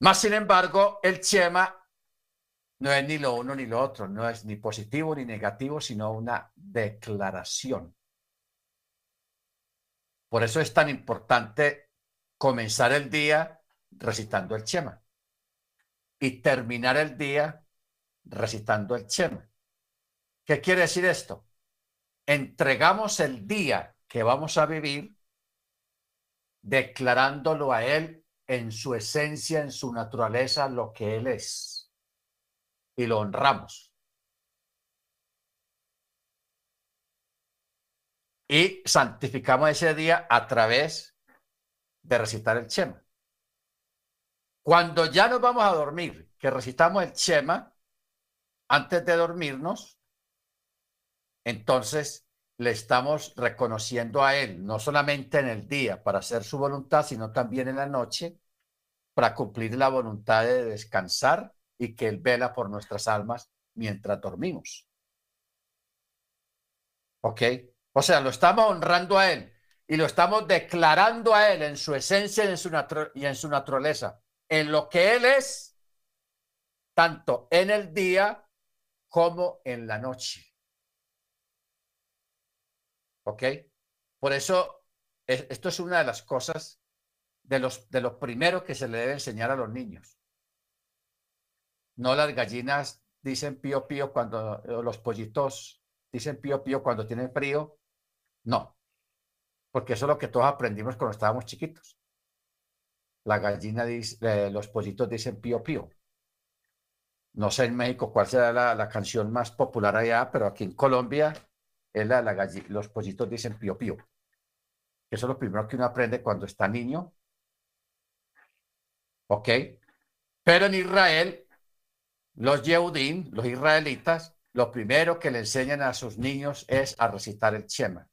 Más sin embargo, el chema no es ni lo uno ni lo otro, no es ni positivo ni negativo, sino una declaración. Por eso es tan importante comenzar el día recitando el Chema y terminar el día recitando el Chema. ¿Qué quiere decir esto? Entregamos el día que vamos a vivir declarándolo a Él en su esencia, en su naturaleza, lo que Él es. Y lo honramos. y santificamos ese día a través de recitar el Chema. Cuando ya nos vamos a dormir, que recitamos el Chema, antes de dormirnos, entonces le estamos reconociendo a Él, no solamente en el día para hacer su voluntad, sino también en la noche para cumplir la voluntad de descansar y que Él vela por nuestras almas mientras dormimos. ¿Ok? O sea, lo estamos honrando a Él y lo estamos declarando a Él en su esencia y en su, y en su naturaleza, en lo que Él es, tanto en el día como en la noche. ¿Ok? Por eso, esto es una de las cosas de los, de los primeros que se le debe enseñar a los niños. No las gallinas dicen pío pío cuando los pollitos dicen pío pío cuando tienen frío no, porque eso es lo que todos aprendimos cuando estábamos chiquitos. La gallina dice, eh, los pollitos dicen pío pío. No sé en México cuál será la, canción más popular allá, pero aquí en Colombia es la, la los pollitos dicen pío pío. Eso es lo primero que uno aprende cuando está niño. ¿Ok? Pero en Israel, los Yehudim, los israelitas, lo primero que le enseñan a sus niños es a recitar el Shema.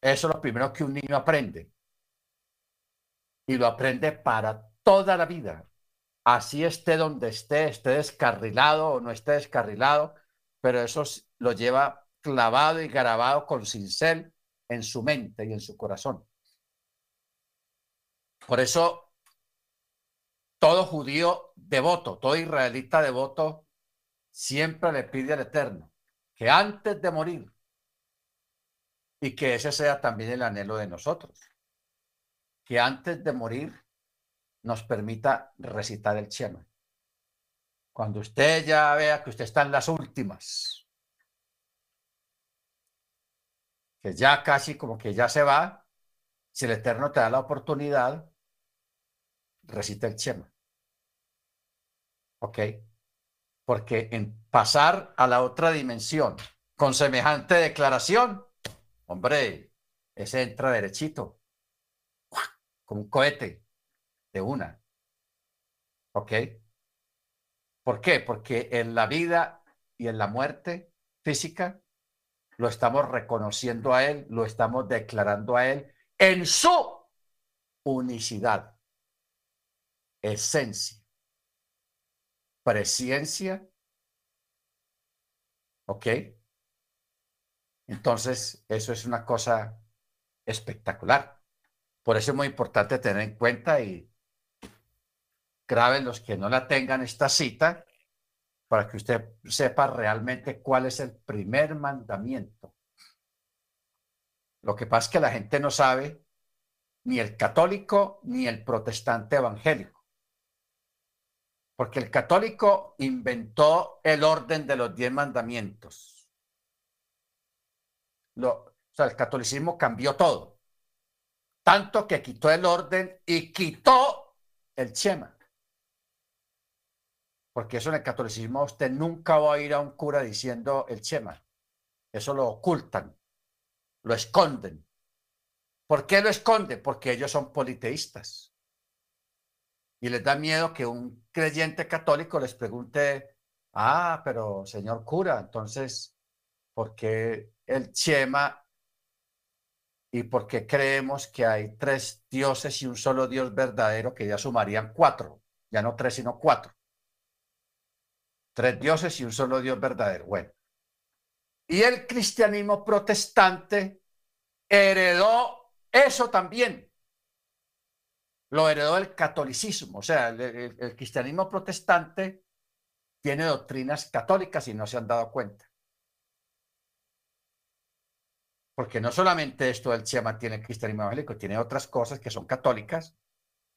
Eso es lo primero que un niño aprende. Y lo aprende para toda la vida. Así esté donde esté, esté descarrilado o no esté descarrilado, pero eso lo lleva clavado y grabado con cincel en su mente y en su corazón. Por eso, todo judío devoto, todo israelita devoto, siempre le pide al Eterno que antes de morir y que ese sea también el anhelo de nosotros. Que antes de morir nos permita recitar el Shema. Cuando usted ya vea que usted está en las últimas, que ya casi como que ya se va, si el Eterno te da la oportunidad, recita el Shema. ¿Ok? Porque en pasar a la otra dimensión con semejante declaración, hombre, ese entra derechito, como un cohete de una. ¿Ok? ¿Por qué? Porque en la vida y en la muerte física lo estamos reconociendo a Él, lo estamos declarando a Él en su unicidad, esencia, presencia. ¿Ok? Entonces, eso es una cosa espectacular. Por eso es muy importante tener en cuenta y graben los que no la tengan esta cita para que usted sepa realmente cuál es el primer mandamiento. Lo que pasa es que la gente no sabe ni el católico ni el protestante evangélico. Porque el católico inventó el orden de los diez mandamientos. Lo, o sea, el catolicismo cambió todo. Tanto que quitó el orden y quitó el chema. Porque eso en el catolicismo usted nunca va a ir a un cura diciendo el chema. Eso lo ocultan, lo esconden. ¿Por qué lo esconde? Porque ellos son politeístas. Y les da miedo que un creyente católico les pregunte, ah, pero señor cura, entonces, ¿por qué el Chema y por qué creemos que hay tres dioses y un solo Dios verdadero que ya sumarían cuatro? Ya no tres, sino cuatro. Tres dioses y un solo Dios verdadero. Bueno. Y el cristianismo protestante heredó eso también lo heredó el catolicismo, o sea, el, cristianismo protestante tiene doctrinas católicas y no se han dado cuenta. Porque no solamente esto del Chema tiene el cristianismo evangélico, tiene otras cosas que son católicas,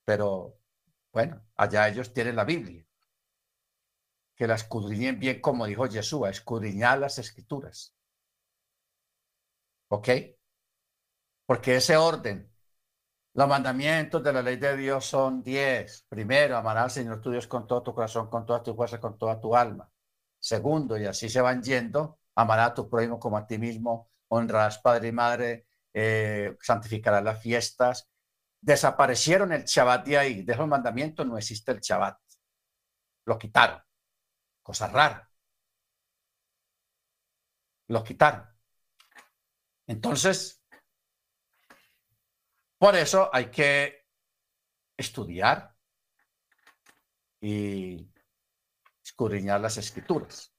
pero bueno, allá ellos tienen la Biblia. Que la escudriñen bien, como dijo Jesús, escudriñar las escrituras. ¿Ok? porque ese orden, los mandamientos de la ley de Dios son diez. Primero, amar al Señor tu Dios con todo tu corazón, con toda tu fuerza, con toda tu alma. Segundo, y así se van yendo, amarás a tu prójimo como a ti mismo, honrarás padre y madre, eh, santificarás las fiestas. Desaparecieron el Shabbat de ahí. De esos mandamientos no existe el Shabbat. Lo quitaron. Cosa rara. Lo quitaron. Entonces, por eso hay que estudiar y escudriñar las escrituras.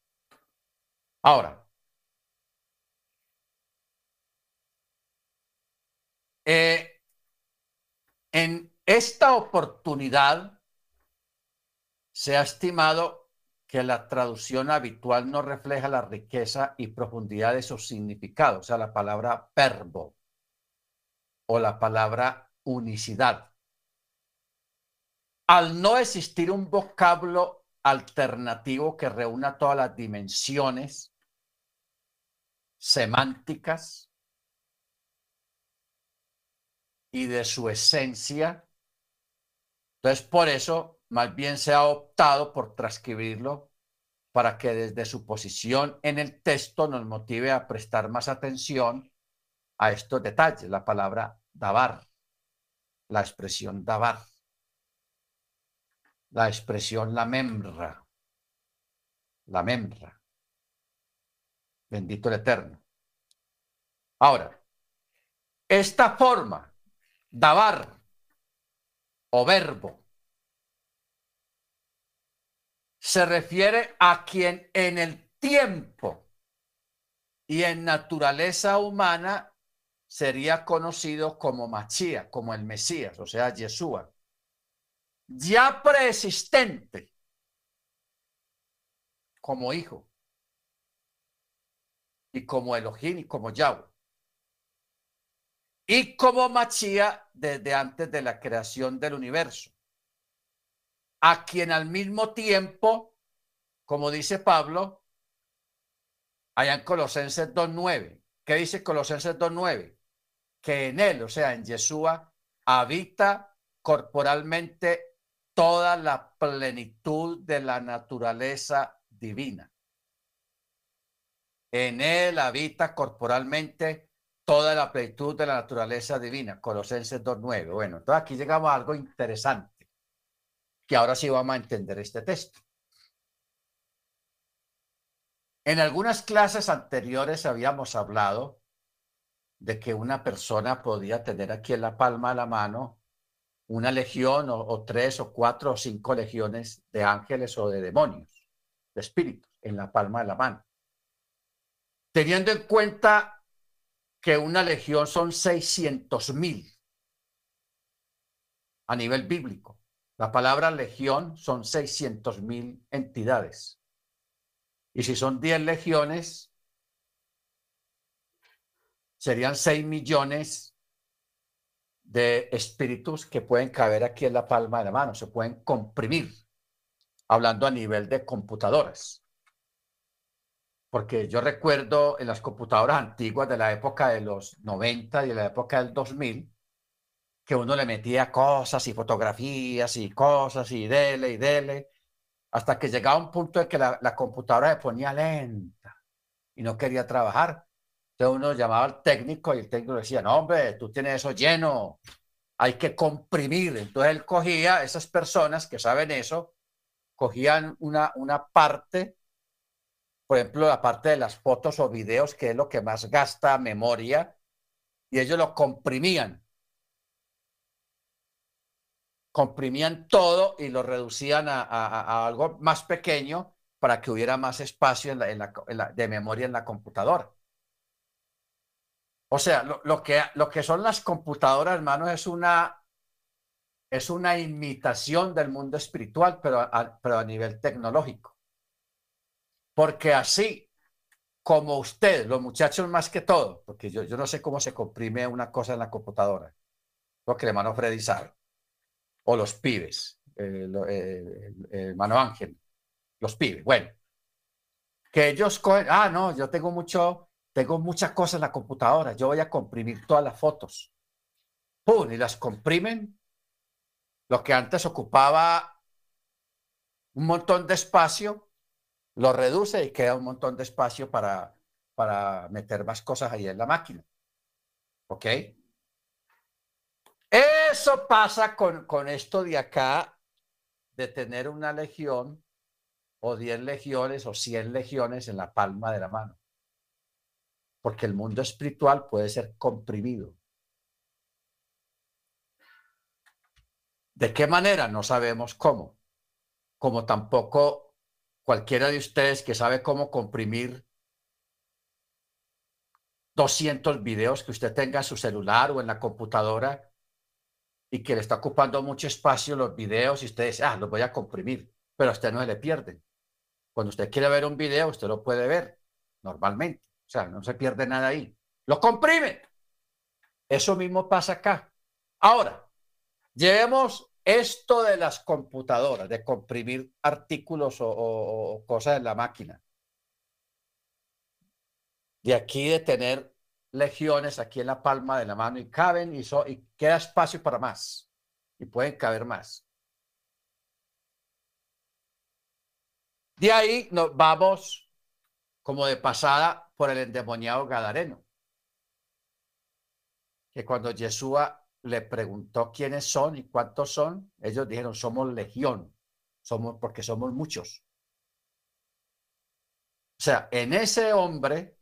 Ahora, eh, en esta oportunidad se ha estimado que la traducción habitual no refleja la riqueza y profundidad de su significado, o sea, la palabra verbo o la palabra unicidad. Al no existir un vocablo alternativo que reúna todas las dimensiones semánticas y de su esencia, entonces por eso más bien se ha optado por transcribirlo para que desde su posición en el texto nos motive a prestar más atención a estos detalles, la palabra dabar, la expresión dabar, la expresión la membra, la membra. Bendito el Eterno. Ahora, esta forma, dabar o verbo, se refiere a quien en el tiempo y en naturaleza humana sería conocido como Machía, como el Mesías, o sea, Yeshua, ya preexistente como hijo y como Elohim y como Yahweh. Y como Machía desde antes de la creación del universo, a quien al mismo tiempo, como dice Pablo, allá en Colosenses 2.9. ¿Qué dice Colosenses 2.9? Que en él, o sea, en Yeshua, habita corporalmente toda la plenitud de la naturaleza divina. En él habita corporalmente toda la plenitud de la naturaleza divina. Colosenses 2.9. Bueno, entonces aquí llegamos a algo interesante, que ahora sí vamos a entender este texto. En algunas clases anteriores habíamos hablado de que una persona podía tener aquí en la palma de la mano una legión o, tres o cuatro o cinco legiones de ángeles o de demonios, de espíritus, en la palma de la mano. Teniendo en cuenta que una legión son 600 mil a nivel bíblico. La palabra legión son 600 mil entidades. Y si son 10 legiones, serían 6 millones de espíritus que pueden caber aquí en la palma de la mano, se pueden comprimir, hablando a nivel de computadoras. Porque yo recuerdo en las computadoras antiguas de la época de los 90 y de la época del 2000, que uno le metía cosas y fotografías y cosas y dele y dele, hasta que llegaba un punto en que la, computadora se ponía lenta y no quería trabajar. Entonces uno llamaba al técnico y el técnico decía, no hombre, tú tienes eso lleno, hay que comprimir. Entonces él cogía, esas personas que saben eso, cogían una, una parte, por ejemplo, la parte de las fotos o videos, que es lo que más gasta memoria, y ellos lo comprimían comprimían todo y lo reducían a, algo más pequeño para que hubiera más espacio en la, de memoria en la computadora. O sea, lo, que, lo que son las computadoras, hermanos, es una, es una imitación del mundo espiritual, pero a, pero a nivel tecnológico. Porque así como ustedes, los muchachos más que todo, porque yo, yo no sé cómo se comprime una cosa en la computadora, lo que el hermano Freddy sabe o los pibes, eh, hermano Ángel, los pibes. Bueno, que ellos cogen, ah, no, yo tengo mucho, tengo muchas cosas en la computadora, yo voy a comprimir todas las fotos. ¡Pum! Y las comprimen. Lo que antes ocupaba un montón de espacio, lo reduce y queda un montón de espacio para, para meter más cosas ahí en la máquina. ¿Ok? Eso pasa con, con esto de acá, de tener una legión o 10 legiones o 100 legiones en la palma de la mano. Porque el mundo espiritual puede ser comprimido. ¿De qué manera? No sabemos cómo. Como tampoco cualquiera de ustedes que sabe cómo comprimir 200 videos que usted tenga en su celular o en la computadora y que le está ocupando mucho espacio los videos y usted dice, ah, los voy a comprimir, pero a usted no se le pierden. Cuando usted quiere ver un video, usted lo puede ver normalmente. Sea, no se pierde nada ahí. Lo comprime. Eso mismo pasa acá. Ahora, llevemos esto de las computadoras, de comprimir artículos o, cosas en la máquina. De aquí de tener legiones aquí en la palma de la mano y caben y, y queda espacio para más y pueden caber más. De ahí nos vamos como de pasada por el endemoniado Gadareno. Que cuando Yeshua le preguntó quiénes son y cuántos son, ellos dijeron, somos legión, somos porque somos muchos. O sea, en ese hombre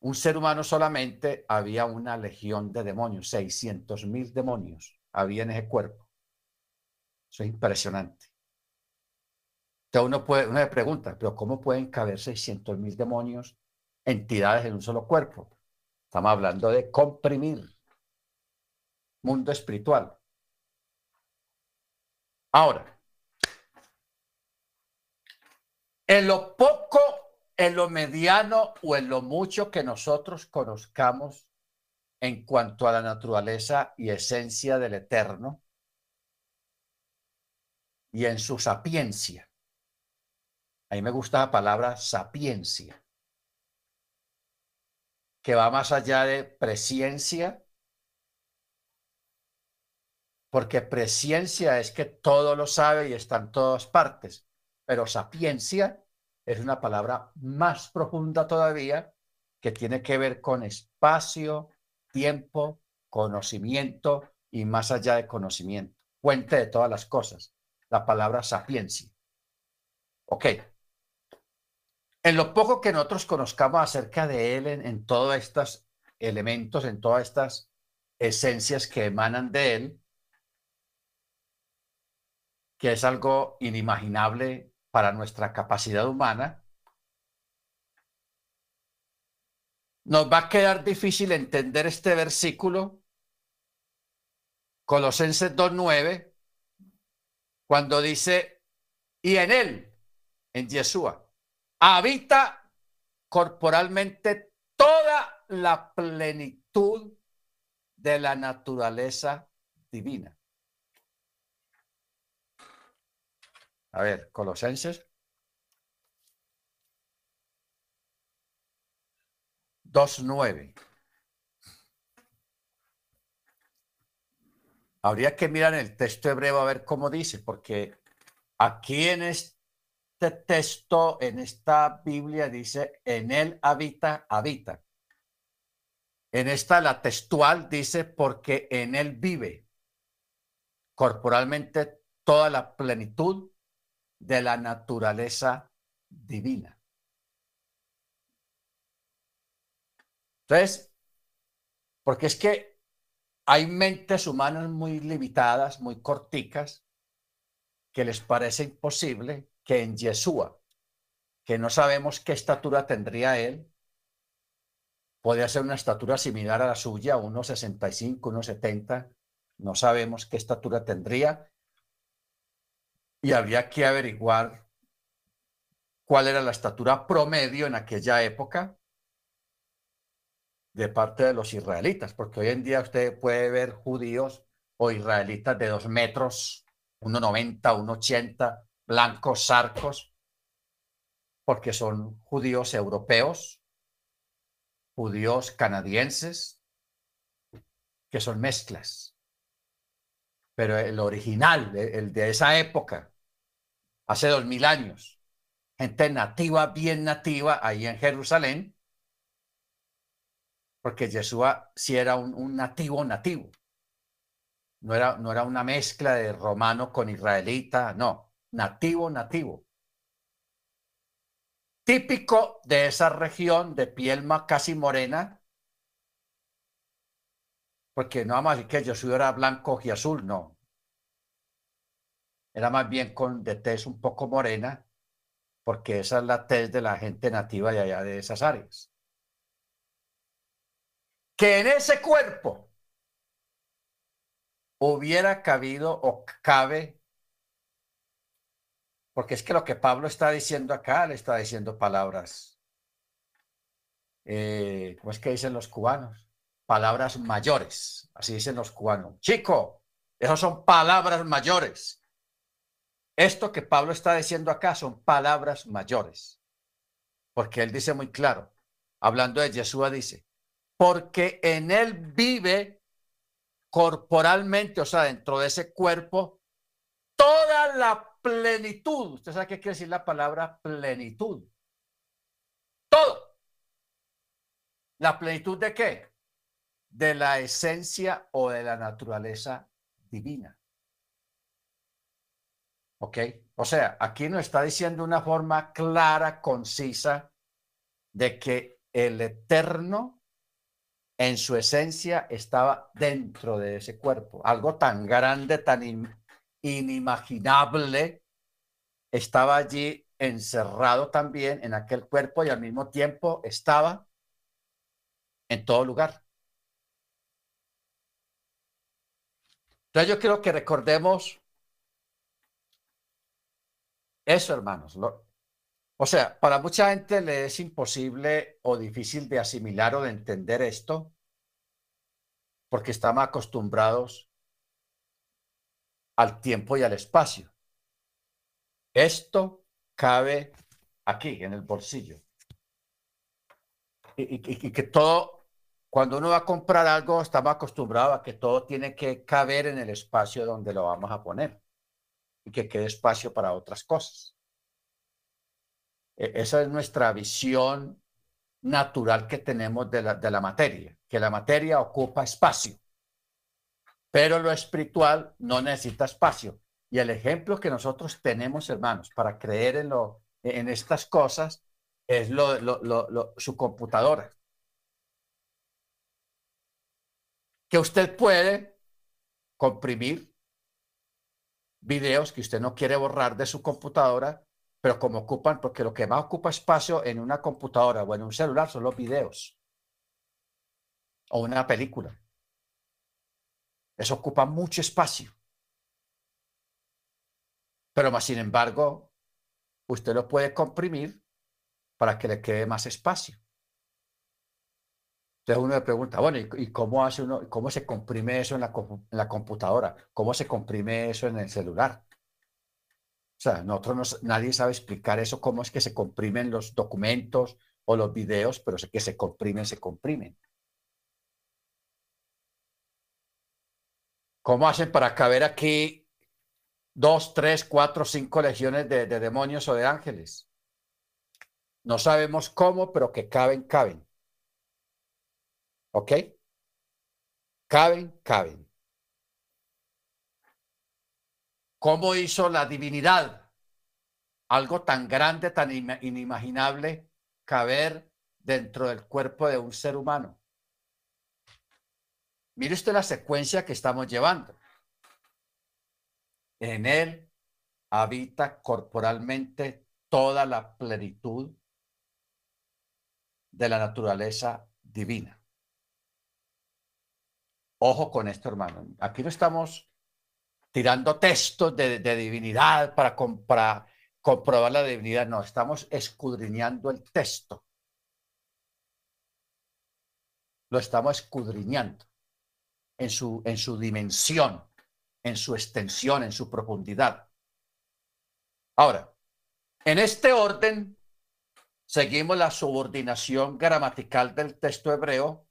un ser humano solamente había una legión de demonios, 600 mil demonios había en ese cuerpo. Eso es impresionante. Entonces uno, puede, uno pregunta, pero ¿cómo pueden caber 600 mil demonios, entidades en un solo cuerpo? Estamos hablando de comprimir mundo espiritual. Ahora, en lo poco en lo mediano o en lo mucho que nosotros conozcamos en cuanto a la naturaleza y esencia del eterno y en su sapiencia. A mí me gusta la palabra sapiencia, que va más allá de presciencia, porque presciencia es que todo lo sabe y está en todas partes, pero sapiencia es una palabra más profunda todavía que tiene que ver con espacio, tiempo, conocimiento y más allá de conocimiento, fuente de todas las cosas, la palabra sapiencia. Ok. En lo poco que nosotros conozcamos acerca de él, en, todos estos elementos, en todas estas esencias que emanan de él, que es algo inimaginable para nuestra capacidad humana, nos va a quedar difícil entender este versículo, Colosenses 2.9, cuando dice, y en él, en Yeshua, habita corporalmente toda la plenitud de la naturaleza divina. A ver, Colosenses 2.9. Habría que mirar el texto hebreo a ver cómo dice, porque aquí en este texto, en esta Biblia dice, en él habita, habita. En esta, la textual, dice, porque en él vive corporalmente toda la plenitud de la naturaleza divina. Entonces, porque es que hay mentes humanas muy limitadas, muy corticas, que les parece imposible que en Yeshua, que no sabemos qué estatura tendría él, podría ser una estatura similar a la suya, unos 65, unos 70, no sabemos qué estatura tendría, y habría que averiguar cuál era la estatura promedio en aquella época de parte de los israelitas, porque hoy en día usted puede ver judíos o israelitas de dos metros, 1,90, 1,80, blancos, sarcos, porque son judíos europeos, judíos canadienses, que son mezclas. Pero el original, el de esa época, hace dos mil años, gente nativa, bien nativa, ahí en Jerusalén, porque Yeshua sí era un, nativo nativo. No era, no era una mezcla de romano con israelita, no, nativo nativo. Típico de esa región de piel casi morena, porque no decir que Yeshua era blanco y azul, no, era más bien con de tez un poco morena, porque esa es la tez de la gente nativa de allá de esas áreas. Que en ese cuerpo hubiera cabido o cabe, porque es que lo que Pablo está diciendo acá, le está diciendo palabras, eh, ¿cómo es que dicen los cubanos? Palabras mayores, así dicen los cubanos. Chico, esas son palabras mayores. Esto que Pablo está diciendo acá son palabras mayores, porque él dice muy claro, hablando de Yeshua, dice, porque en él vive corporalmente, o sea, dentro de ese cuerpo, toda la plenitud. ¿Usted sabe qué quiere decir la palabra plenitud? Todo. ¿La plenitud de qué? De la esencia o de la naturaleza divina. ¿Ok? O sea, aquí nos está diciendo una forma clara, concisa, de que el eterno en su esencia estaba dentro de ese cuerpo. Algo tan grande, tan inimaginable, estaba allí encerrado también en aquel cuerpo y al mismo tiempo estaba en todo lugar. Entonces yo quiero que recordemos eso, hermanos. o sea, para mucha gente le es imposible o difícil de asimilar o de entender esto porque estamos acostumbrados al tiempo y al espacio. Esto cabe aquí, en el bolsillo. Y, que todo cuando uno va a comprar algo, estamos acostumbrados a que todo tiene que caber en el espacio donde lo vamos a poner y que quede espacio para otras cosas. E, esa es nuestra visión natural que tenemos de la, de la materia, que la materia ocupa espacio, pero lo espiritual no necesita espacio. Y el ejemplo que nosotros tenemos, hermanos, para creer en, lo, en estas cosas es su computadora. Que usted puede comprimir videos que usted no quiere borrar de su computadora, pero como ocupan, porque lo que más ocupa espacio en una computadora o en un celular son los videos o una película. Eso ocupa mucho espacio. Pero más sin embargo, usted lo puede comprimir para que le quede más espacio. Entonces uno le pregunta, bueno, ¿y, cómo hace uno, cómo se comprime eso en la, en computadora? ¿Cómo se comprime eso en el celular? O sea, nosotros nadie sabe explicar eso, cómo es que se comprimen los documentos o los videos, pero que se comprimen, se comprimen. ¿Cómo hacen para caber aquí dos, tres, cuatro, cinco legiones de, demonios o de ángeles? No sabemos cómo, pero que caben, caben. ¿Ok? Caben, caben. ¿Cómo hizo la divinidad algo tan grande, tan inimaginable, caber dentro del cuerpo de un ser humano? Mire usted la secuencia que estamos llevando. En él habita corporalmente toda la plenitud de la naturaleza divina. Ojo con esto, hermano. Aquí no estamos tirando textos de, divinidad para, para comprobar la divinidad. No, estamos escudriñando el texto. Lo estamos escudriñando en su, en su dimensión, en su extensión, en su profundidad. Ahora, en este orden, seguimos la subordinación gramatical del texto hebreo,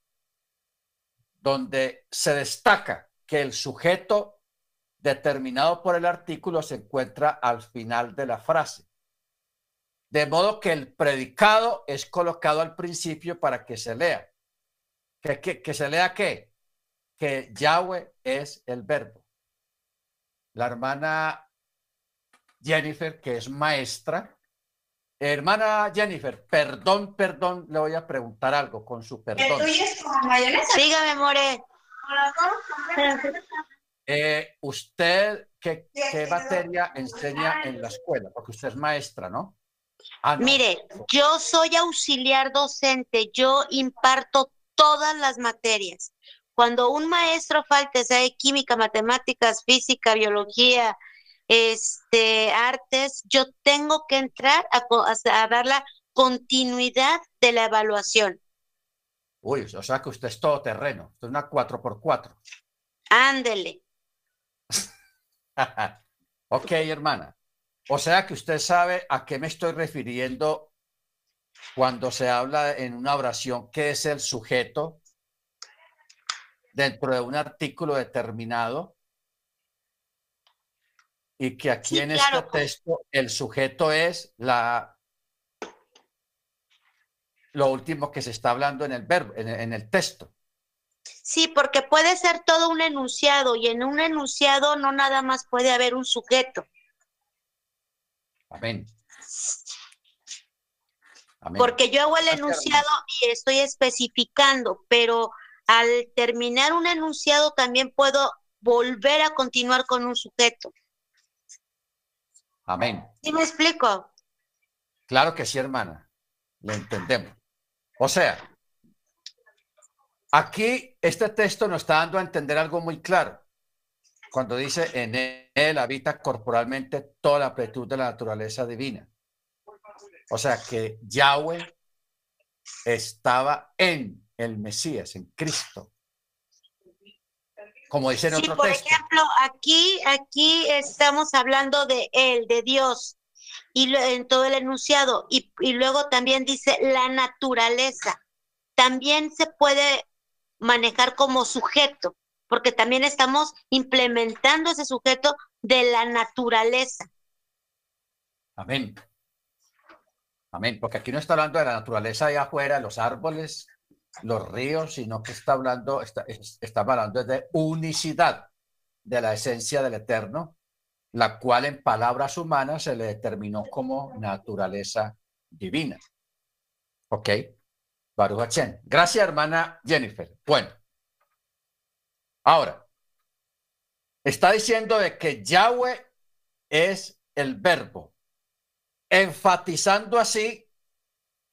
donde se destaca que el sujeto determinado por el artículo se encuentra al final de la frase. De modo que el predicado es colocado al principio para que se lea. ¿Que, que, se lea qué? Que Yahweh es el verbo. La hermana Jennifer, que es maestra, hermana Jennifer, perdón, perdón, le voy a preguntar algo con su perdón. Sígame, More. Eh, ¿Usted qué, qué, materia enseña en la escuela? Porque usted es maestra, ¿no? Ah, no. Mire, yo soy auxiliar docente, yo imparto todas las materias. Cuando un maestro falta, sea de química, matemáticas, física, biología, este, artes, yo tengo que entrar a, dar la continuidad de la evaluación. Uy, o sea que usted es todo terreno, usted es una 4x4. Ándele. ok, hermana. O sea que usted sabe a qué me estoy refiriendo cuando se habla en una oración, qué es el sujeto dentro de un artículo determinado y que aquí en este texto el sujeto es la lo último que se está hablando en el verbo, en el texto. Sí, porque puede ser todo un enunciado y en un enunciado no nada más puede haber un sujeto. Amén. Amén. Porque yo hago el enunciado y estoy especificando, pero al terminar un enunciado también puedo volver a continuar con un sujeto. Amén. ¿Sí me explico? Claro que sí, hermana. Lo entendemos. O sea, aquí este texto nos está dando a entender algo muy claro. Cuando dice, en él habita corporalmente toda la plenitud de la naturaleza divina. O sea que Yahweh estaba en el Mesías, en Cristo. Como dice en otro por ejemplo, aquí, aquí estamos hablando de Él, de Dios, y en todo el enunciado, y, y luego también dice la naturaleza. También se puede manejar como sujeto, porque también estamos implementando ese sujeto de la naturaleza. Amén. Amén, porque aquí no está hablando de la naturaleza allá afuera, los árboles, los ríos, sino que está hablando, está, está hablando de unicidad de la esencia del eterno, la cual en palabras humanas se le determinó como naturaleza divina. ¿Ok? Baruch Gracias, hermana Jennifer. Bueno. Ahora, está diciendo de que Yahweh es el verbo, enfatizando así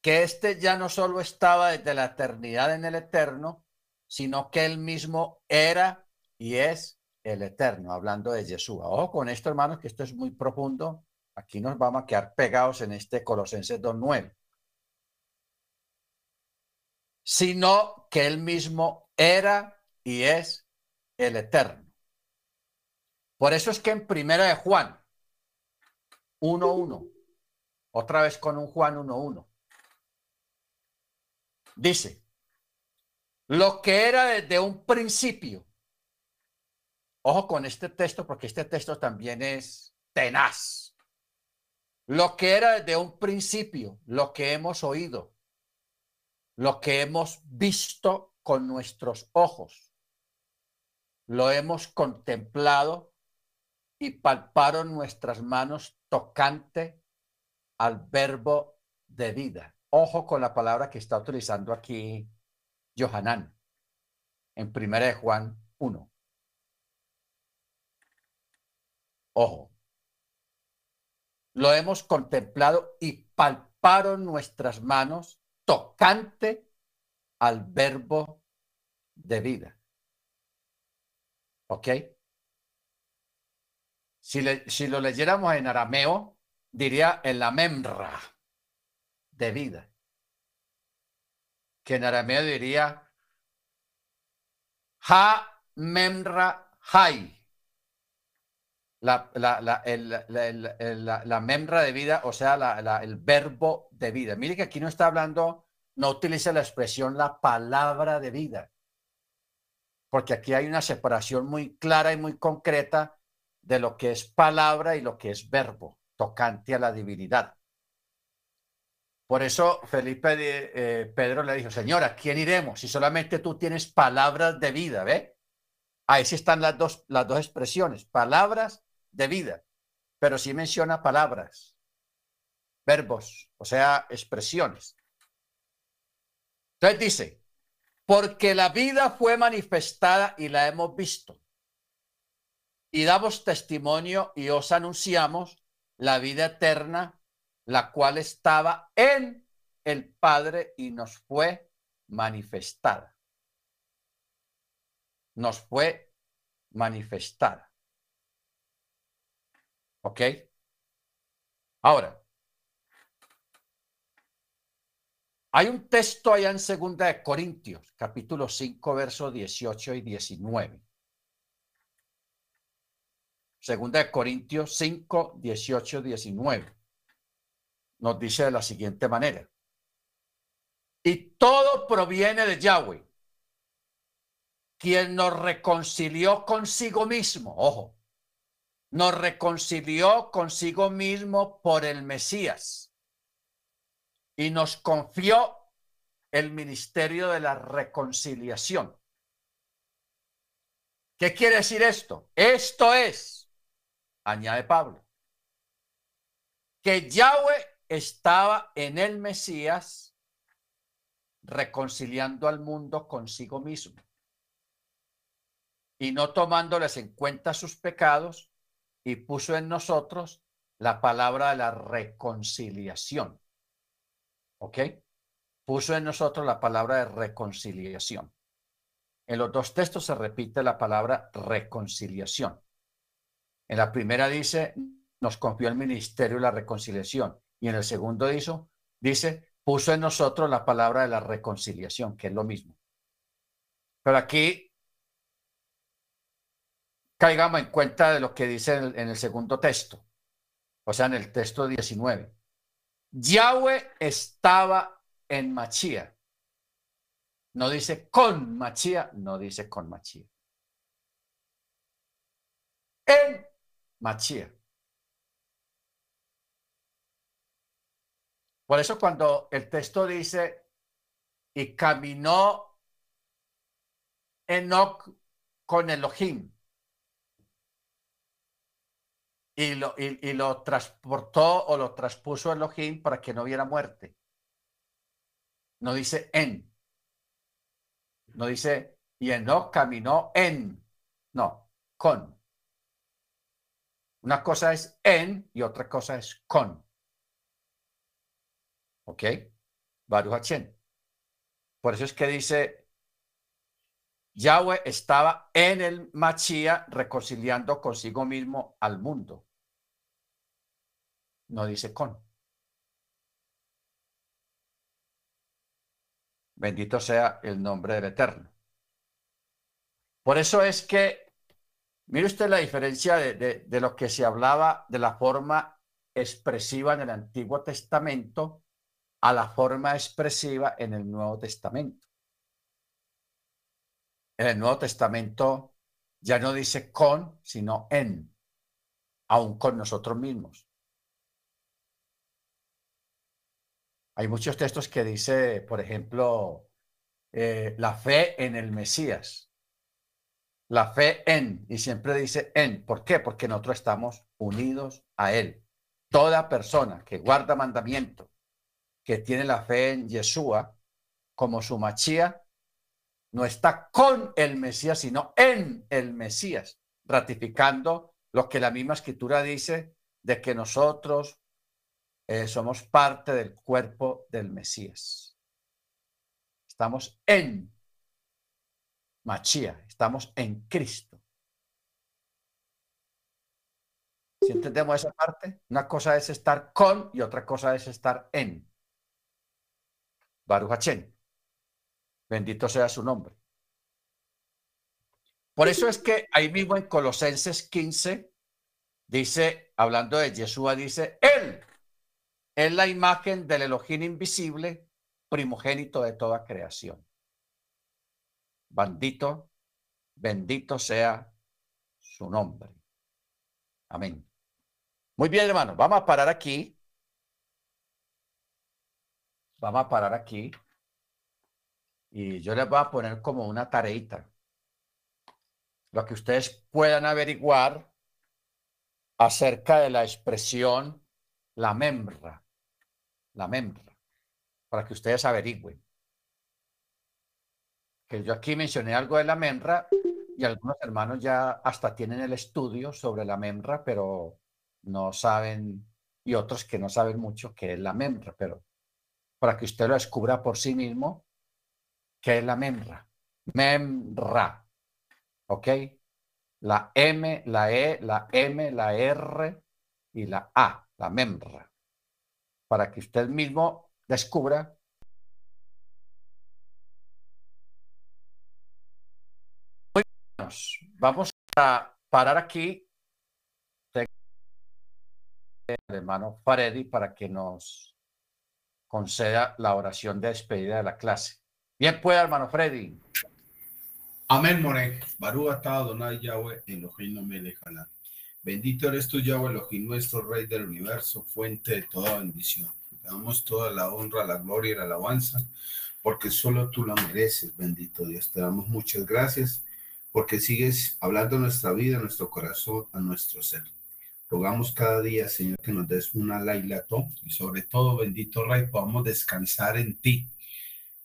que este ya no solo estaba desde la eternidad en el eterno, sino que él mismo era y es el eterno, hablando de Jesús. Ojo con esto, hermanos, que esto es muy profundo. Aquí nos vamos a quedar pegados en este Colosenses 2.9. Sino que él mismo era y es el eterno. Por eso es que en primera de Juan 1.1, otra vez con un Juan 1.1, dice, lo que era desde un principio, Ojo con este texto porque este texto también es tenaz. Lo que era desde un principio, lo que hemos oído, lo que hemos visto con nuestros ojos, lo hemos contemplado y palparon nuestras manos tocante al verbo de vida. Ojo con la palabra que está utilizando aquí Johanán en 1 Juan 1. Ojo. Lo hemos contemplado y palparon nuestras manos tocante al verbo de vida. ¿Ok? Si, si lo leyéramos en arameo, diría en la memra de vida. Que en arameo diría ha memra hai la, la, la, la, membra de vida, o sea, el verbo de vida. Mire que aquí no está hablando, no utiliza la expresión la palabra de vida, porque aquí hay una separación muy clara y muy concreta de lo que es palabra y lo que es verbo, tocante a la divinidad. Por eso Felipe eh, Pedro le dijo, señora, ¿quién iremos? Si solamente tú tienes palabras de vida, ¿ve? Ahí sí están las dos, las dos expresiones, palabras de vida, pero sí menciona palabras, verbos, o sea, expresiones. Entonces dice, porque la vida fue manifestada y la hemos visto. Y damos testimonio y os anunciamos la vida eterna, la cual estaba en el Padre y nos fue manifestada. Nos fue manifestada. ¿Ok? Ahora, hay un texto allá en Segunda de Corintios, capítulo 5, versos 18 y 19. Segunda de Corintios 5, 18, 19. Nos dice de la siguiente manera. Y todo proviene de Yahweh, quien nos reconcilió consigo mismo. Ojo, nos reconcilió consigo mismo por el Mesías y nos confió el ministerio de la reconciliación. ¿Qué quiere decir esto? Esto es, añade Pablo, que Yahweh estaba en el Mesías reconciliando al mundo consigo mismo y no tomándoles en cuenta sus pecados y puso en nosotros la palabra de la reconciliación. ¿Ok? Puso en nosotros la palabra de reconciliación. En los dos textos se repite la palabra reconciliación. En la primera dice, nos confió el ministerio de la reconciliación. Y en el segundo dice, dice, puso en nosotros la palabra de la reconciliación, que es lo mismo. Pero aquí caigamos en cuenta de lo que dice en el, segundo texto, o sea, en el texto 19. Yahweh estaba en Machía no dice con Machía, no dice con Machía. En Machía. Por eso cuando el texto dice, y caminó Enoch con Elohim, y lo, y, lo transportó o lo traspuso Elohim para que no hubiera muerte. No dice en. No dice, y Enoch caminó en. No, con. Una cosa es en y otra cosa es con. ¿Ok? Baruch Por eso es que dice, Yahweh estaba en el Machía reconciliando consigo mismo al mundo. No dice con. Bendito sea el nombre del Eterno. Por eso es que, mire usted la diferencia de, de, lo que se hablaba de la forma expresiva en el Antiguo Testamento a la forma expresiva en el Nuevo Testamento. En el Nuevo Testamento ya no dice con, sino en, aún con nosotros mismos. Hay muchos textos que dice, por ejemplo, eh, la fe en el Mesías. La fe en, y siempre dice en. ¿Por qué? Porque nosotros estamos unidos a Él. Toda persona que guarda mandamiento, que tiene la fe en Yeshua como su machía, no está con el Mesías, sino en el Mesías, ratificando lo que la misma escritura dice de que nosotros eh, somos parte del cuerpo del Mesías. Estamos en Machía, estamos en Cristo. Si entendemos esa parte, una cosa es estar con y otra cosa es estar en. Baruch Bendito sea su nombre. Por eso es que ahí mismo en Colosenses 15 dice, hablando de Yeshua, dice, Él es la imagen del Elohim invisible, primogénito de toda creación. Bendito, bendito sea su nombre. Amén. Muy bien, hermano, vamos a parar aquí. Vamos a parar aquí. Y yo les voy a poner como una tareita. Lo que ustedes puedan averiguar acerca de la expresión la membra. La membra. Para que ustedes averigüen. Que yo aquí mencioné algo de la membra y algunos hermanos ya hasta tienen el estudio sobre la membra, pero no saben, y otros que no saben mucho qué es la membra, pero para que usted lo descubra por sí mismo, ¿qué es la memra? Memra. ¿Ok? La M, la E, la M, la R y la A, la memra. Para que usted mismo descubra vamos a parar aquí el hermano Faredi para que nos conceda la oración de despedida de la clase. Bien pueda, hermano Freddy. Amén, More. Barú atado Donai Yahweh, Elohim no me dejará. Bendito eres tú, Yahweh, Elohim, nuestro Rey del universo, fuente de toda bendición. Te damos toda la honra, la gloria y la alabanza, porque solo tú la mereces, bendito Dios. Te damos muchas gracias, porque sigues hablando nuestra vida, nuestro corazón, a nuestro ser. Rogamos cada día, Señor, que nos des una lailato y sobre todo, bendito Rey, podamos descansar en ti.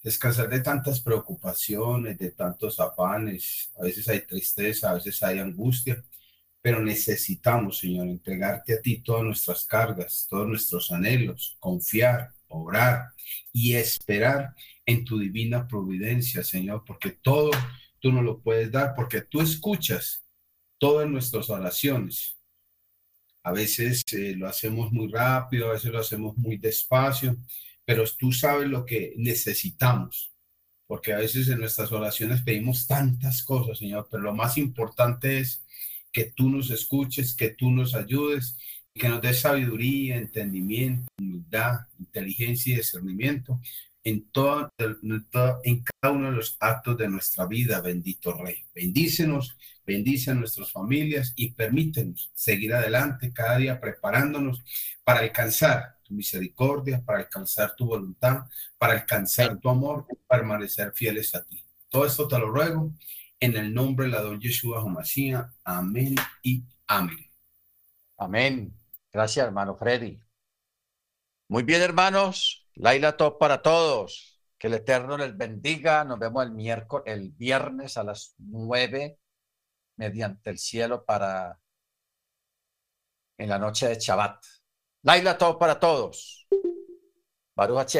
Descansar de tantas preocupaciones, de tantos afanes. A veces hay tristeza, a veces hay angustia, pero necesitamos, Señor, entregarte a ti todas nuestras cargas, todos nuestros anhelos, confiar, orar y esperar en tu divina providencia, Señor, porque todo tú nos lo puedes dar, porque tú escuchas todas nuestras oraciones a veces eh, lo hacemos muy rápido, a veces lo hacemos muy despacio, pero tú sabes lo que necesitamos, porque a veces en nuestras oraciones pedimos tantas cosas, Señor, pero lo más importante es que tú nos escuches, que tú nos ayudes, que nos des sabiduría, entendimiento, humildad, inteligencia y discernimiento en, todo, en cada uno de los actos de nuestra vida, bendito Rey. Bendícenos, bendice a nuestras familias y permítenos seguir adelante cada día preparándonos para alcanzar tu misericordia, para alcanzar tu voluntad, para alcanzar tu amor, permanecer fieles a ti. Todo esto te lo ruego en el nombre de la don Yeshua Jomasía. Amén y amén. Amén. Gracias, hermano Freddy. Muy bien, hermanos. Laila Top para todos. Que el Eterno les bendiga. Nos vemos el miércoles, el viernes a las nueve mediante el cielo para en la noche de Shabbat. Laila Top para todos. Baruch